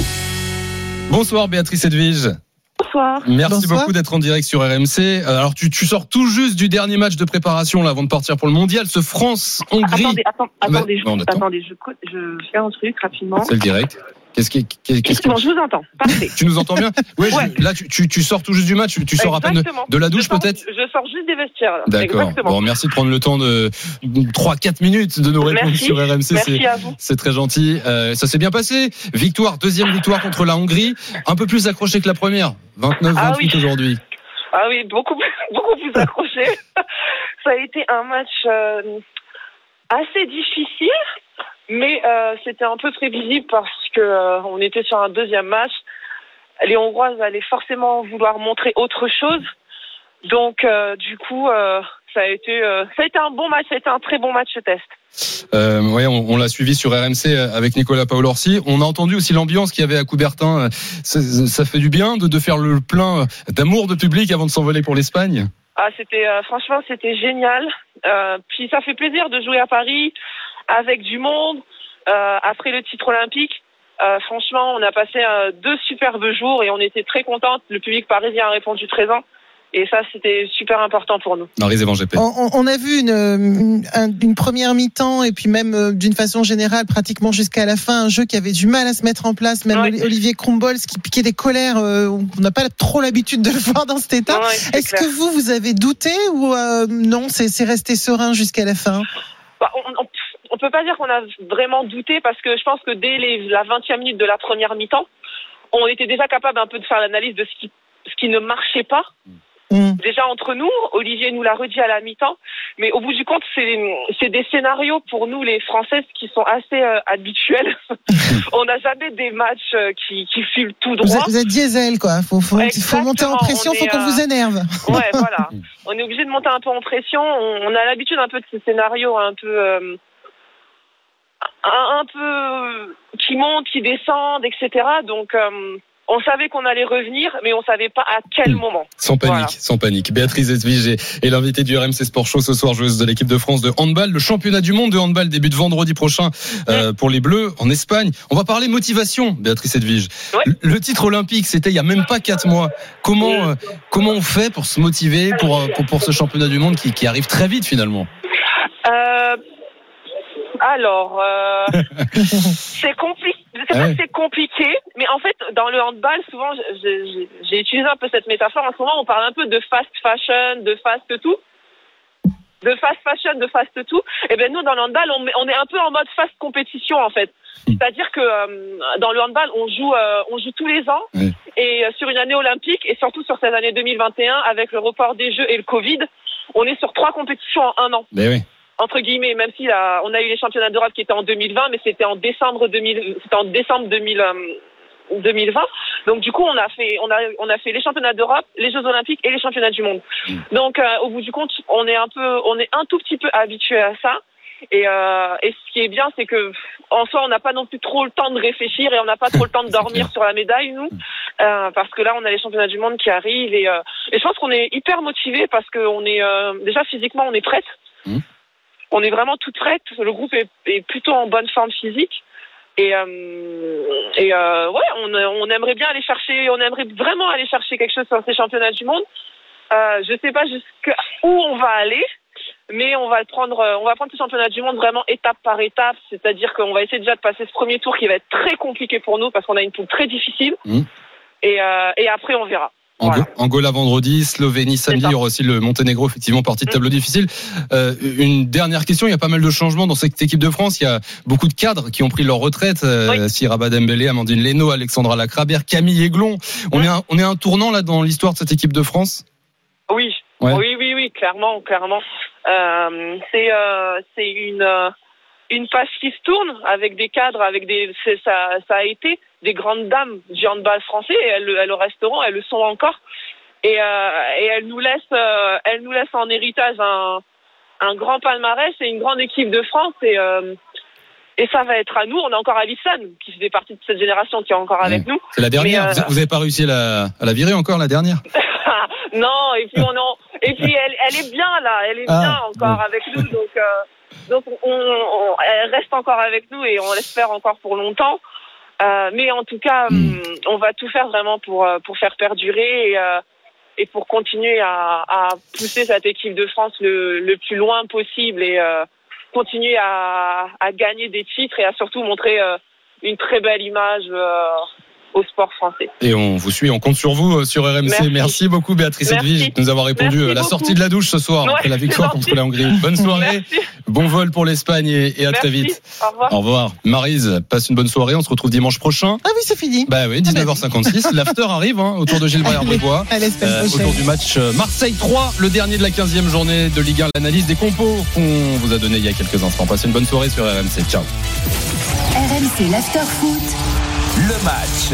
Bonsoir Béatrice Edwige.
Bonsoir.
Merci
Bonsoir.
beaucoup d'être en direct sur RMC. Euh, Alors tu, tu sors tout juste du dernier match de préparation là avant de partir pour le mondial, ce France-Hongrie.
Attendez, attends,
Bah,
attendez, je,
non,
attendez je fais un truc rapidement.
C'est le direct. Qu'est-ce qui, qu'est- qu'est-ce
bon, je vous entends. Parfait.
tu nous entends bien Ouais. là tu, tu, tu sors tout juste du match, tu sors à peine de,
Exactement.
de la douche peut-être.
Je sors juste des vestiaires.
D'accord.
Exactement.
Bon, merci de prendre le temps de 3-4 minutes de nous répondre
Merci.
sur RMC.
Merci
c'est-
à vous.
C'est très gentil. Euh, ça s'est bien passé. Victoire, deuxième victoire contre la Hongrie. Un peu plus accroché que la première. 29-28
Ah oui.
aujourd'hui.
Ah oui, beaucoup, plus- beaucoup plus accroché. Ça a été un match euh, assez difficile, mais euh, c'était un peu prévisible parce que euh, on était sur un deuxième match. Les Hongroises allaient forcément vouloir montrer autre chose. Donc, euh, du coup, euh, ça a été, euh, ça a été un bon match, ça a été un très bon match ce test.
Euh, ouais, on, on l'a suivi sur RMC avec Nicolas Paolorsi. On a entendu aussi l'ambiance qu'il y avait à Coubertin. Ça, ça fait du bien de, de faire le plein d'amour de public avant de s'envoler pour l'Espagne.
Ah, c'était euh, franchement, c'était génial. Euh, puis ça fait plaisir de jouer à Paris avec du monde euh, après le titre olympique. Euh, franchement, on a passé euh, deux superbes jours et on était très contentes. Le public parisien a répondu présent. Et ça, c'était super important pour nous.
GP.
On, a vu une, une, un- une première mi-temps et puis même euh, d'une façon générale, pratiquement jusqu'à la fin, un jeu qui avait du mal à se mettre en place. Même Oli- Olivier Krumbols qui piquait des colères, euh, on n'a pas trop l'habitude de le voir dans cet état.
Ouais,
Est-ce que vous, vous avez douté ou euh, non, c'est c'est resté serein jusqu'à la fin?
Bah, on, on, on peut pas dire qu'on a vraiment douté parce que je pense que dès les, la 20e minute de la première mi-temps, on était déjà capable un peu de faire l'analyse de ce qui, ce qui ne marchait pas. Déjà entre nous, Olivier nous l'a redit à la mi-temps, mais au bout du compte, c'est des scénarios pour nous les Françaises qui sont assez euh, habituels. on n'a jamais des matchs euh, qui, qui filent tout
vous
droit.
êtes, vous êtes diesel, quoi. Faut, faut, faut monter en pression,
on
faut qu'on
euh,
vous énerve.
Ouais, voilà. On est obligé de monter un peu en pression. On, on a l'habitude un peu de ces scénarios un peu, euh, un, un peu qui montent, qui descendent, etc. Donc euh, on savait qu'on allait revenir, mais on savait pas à quel moment.
Sans panique,
Voilà.
sans panique. Béatrice Esvige est, l'invitée du RMC Sport Show ce soir, joueuse de l'équipe de France de handball. Le championnat du monde de handball débute vendredi prochain euh, pour les Bleus en Espagne. On va parler motivation, Béatrice Edvige. Le- Le titre olympique, c'était il y a même pas quatre mois. Comment euh, comment on fait pour se motiver pour euh, pour, pour ce championnat du monde qui, qui arrive très vite finalement?
Euh, alors, euh, c'est compliqué. C'est pas
Ouais.
c'est compliqué, mais en fait, dans le handball, souvent, j'ai utilisé un peu cette métaphore. En ce moment, on parle un peu de fast fashion, de fast tout. De fast fashion, de fast tout. Et ben nous, dans le handball, on, est un peu en mode fast compétition, en fait. C'est-à-dire que euh, dans le handball, on joue, euh, on joue tous les ans et euh, sur une année olympique et surtout sur cette année 2021 avec le report des Jeux et le Covid, on est sur trois compétitions en un an
Mais oui.
Entre guillemets, même si là, on a eu les championnats d'Europe qui étaient en 2020, mais c'était en décembre 2000, c'était en décembre 2000, euh, 2020. Donc du coup, on a fait, on a, on a fait les championnats d'Europe, les Jeux Olympiques et les championnats du monde. Donc euh, au bout du compte, on est un peu, on est un tout petit peu habitué à ça. Et, euh, et ce qui est bien, c'est que en soi, on n'a pas non plus trop le temps de réfléchir et on n'a pas trop le temps de dormir sur la médaille, nous, Euh, parce que là, on a les championnats du monde qui arrivent et, euh, et je pense qu'on est hyper motivé parce qu'on est euh, déjà physiquement, on est prête. On est vraiment toute prête. Le groupe est, est plutôt en bonne forme physique. Et, euh, et euh, ouais, on, on aimerait bien aller chercher, on aimerait vraiment aller chercher quelque chose sur ces championnats du monde. Euh, je sais pas jusqu'à où on va aller, mais on va le prendre, euh, on va prendre ce championnat du monde vraiment étape par étape. C'est-à-dire qu'on va essayer déjà de passer ce premier tour qui va être très compliqué pour nous parce qu'on a une poule très difficile. Et, euh, et après, on verra.
Ango- Angola vendredi, Slovénie samedi, il y aura aussi le Monténégro, effectivement, partie de tableau difficile. Euh, une dernière question, il y a pas mal de changements dans cette équipe de France. Il y a beaucoup de cadres qui ont pris leur retraite. Euh, Dembélé, Amandine Leno, Alexandra Lacrabert, Camille Aiglon. On, est un, on est un tournant là dans l'histoire de cette équipe de France?
Oui,
Ouais.
oui, oui, oui, clairement, clairement. Euh, c'est euh, c'est une euh, une page qui se tourne avec des cadres, avec des ça ça a été des grandes dames du handball français et elles, le- elles le resteront, elles le sont encore et euh, et elles nous laissent euh, elles nous laissent en héritage un un grand palmarès et une grande équipe de France et euh, et ça va être à nous. On a encore Alison qui fait partie de cette génération qui est encore avec nous.
C'est la dernière.
Euh,
Vous- n'avez pas réussi à la, à la virer encore, la dernière?
Non, et puis on en, et puis elle, elle est bien là, elle est
Ah,
bien encore avec nous, donc euh, donc on, on- elle reste encore avec nous et on l'espère encore pour longtemps. Euh, mais en tout cas, hum, on va tout faire vraiment pour euh, pour faire perdurer et, euh, et pour continuer à, à pousser cette équipe de France le, le plus loin possible et euh, continuer à, à gagner des titres et à surtout montrer euh, une très belle image euh, au sport français.
Et on vous suit, on compte sur vous euh, sur RMC. Merci,
Merci.
beaucoup Béatrice
Merci.
Edwige de nous avoir répondu
Merci
à la
beaucoup.
sortie de la douche ce soir
Ouais,
après la victoire contre la Hongrie. Bonne soirée, bon vol pour l'Espagne et, à très vite.
Au revoir.
Au revoir. Marise, passe une bonne soirée. On se retrouve dimanche prochain.
Ah oui, c'est fini.
Bah oui, 19h56. L'after arrive hein, autour de Gilles
semaine prochaine.
autour du match euh, Marseille 3, le dernier de la 15e journée de Ligue 1. L'analyse des compos qu'on vous a donné il y a quelques instants. Passez une bonne soirée sur RMC. Ciao.
RMC l'after foot.
Le match.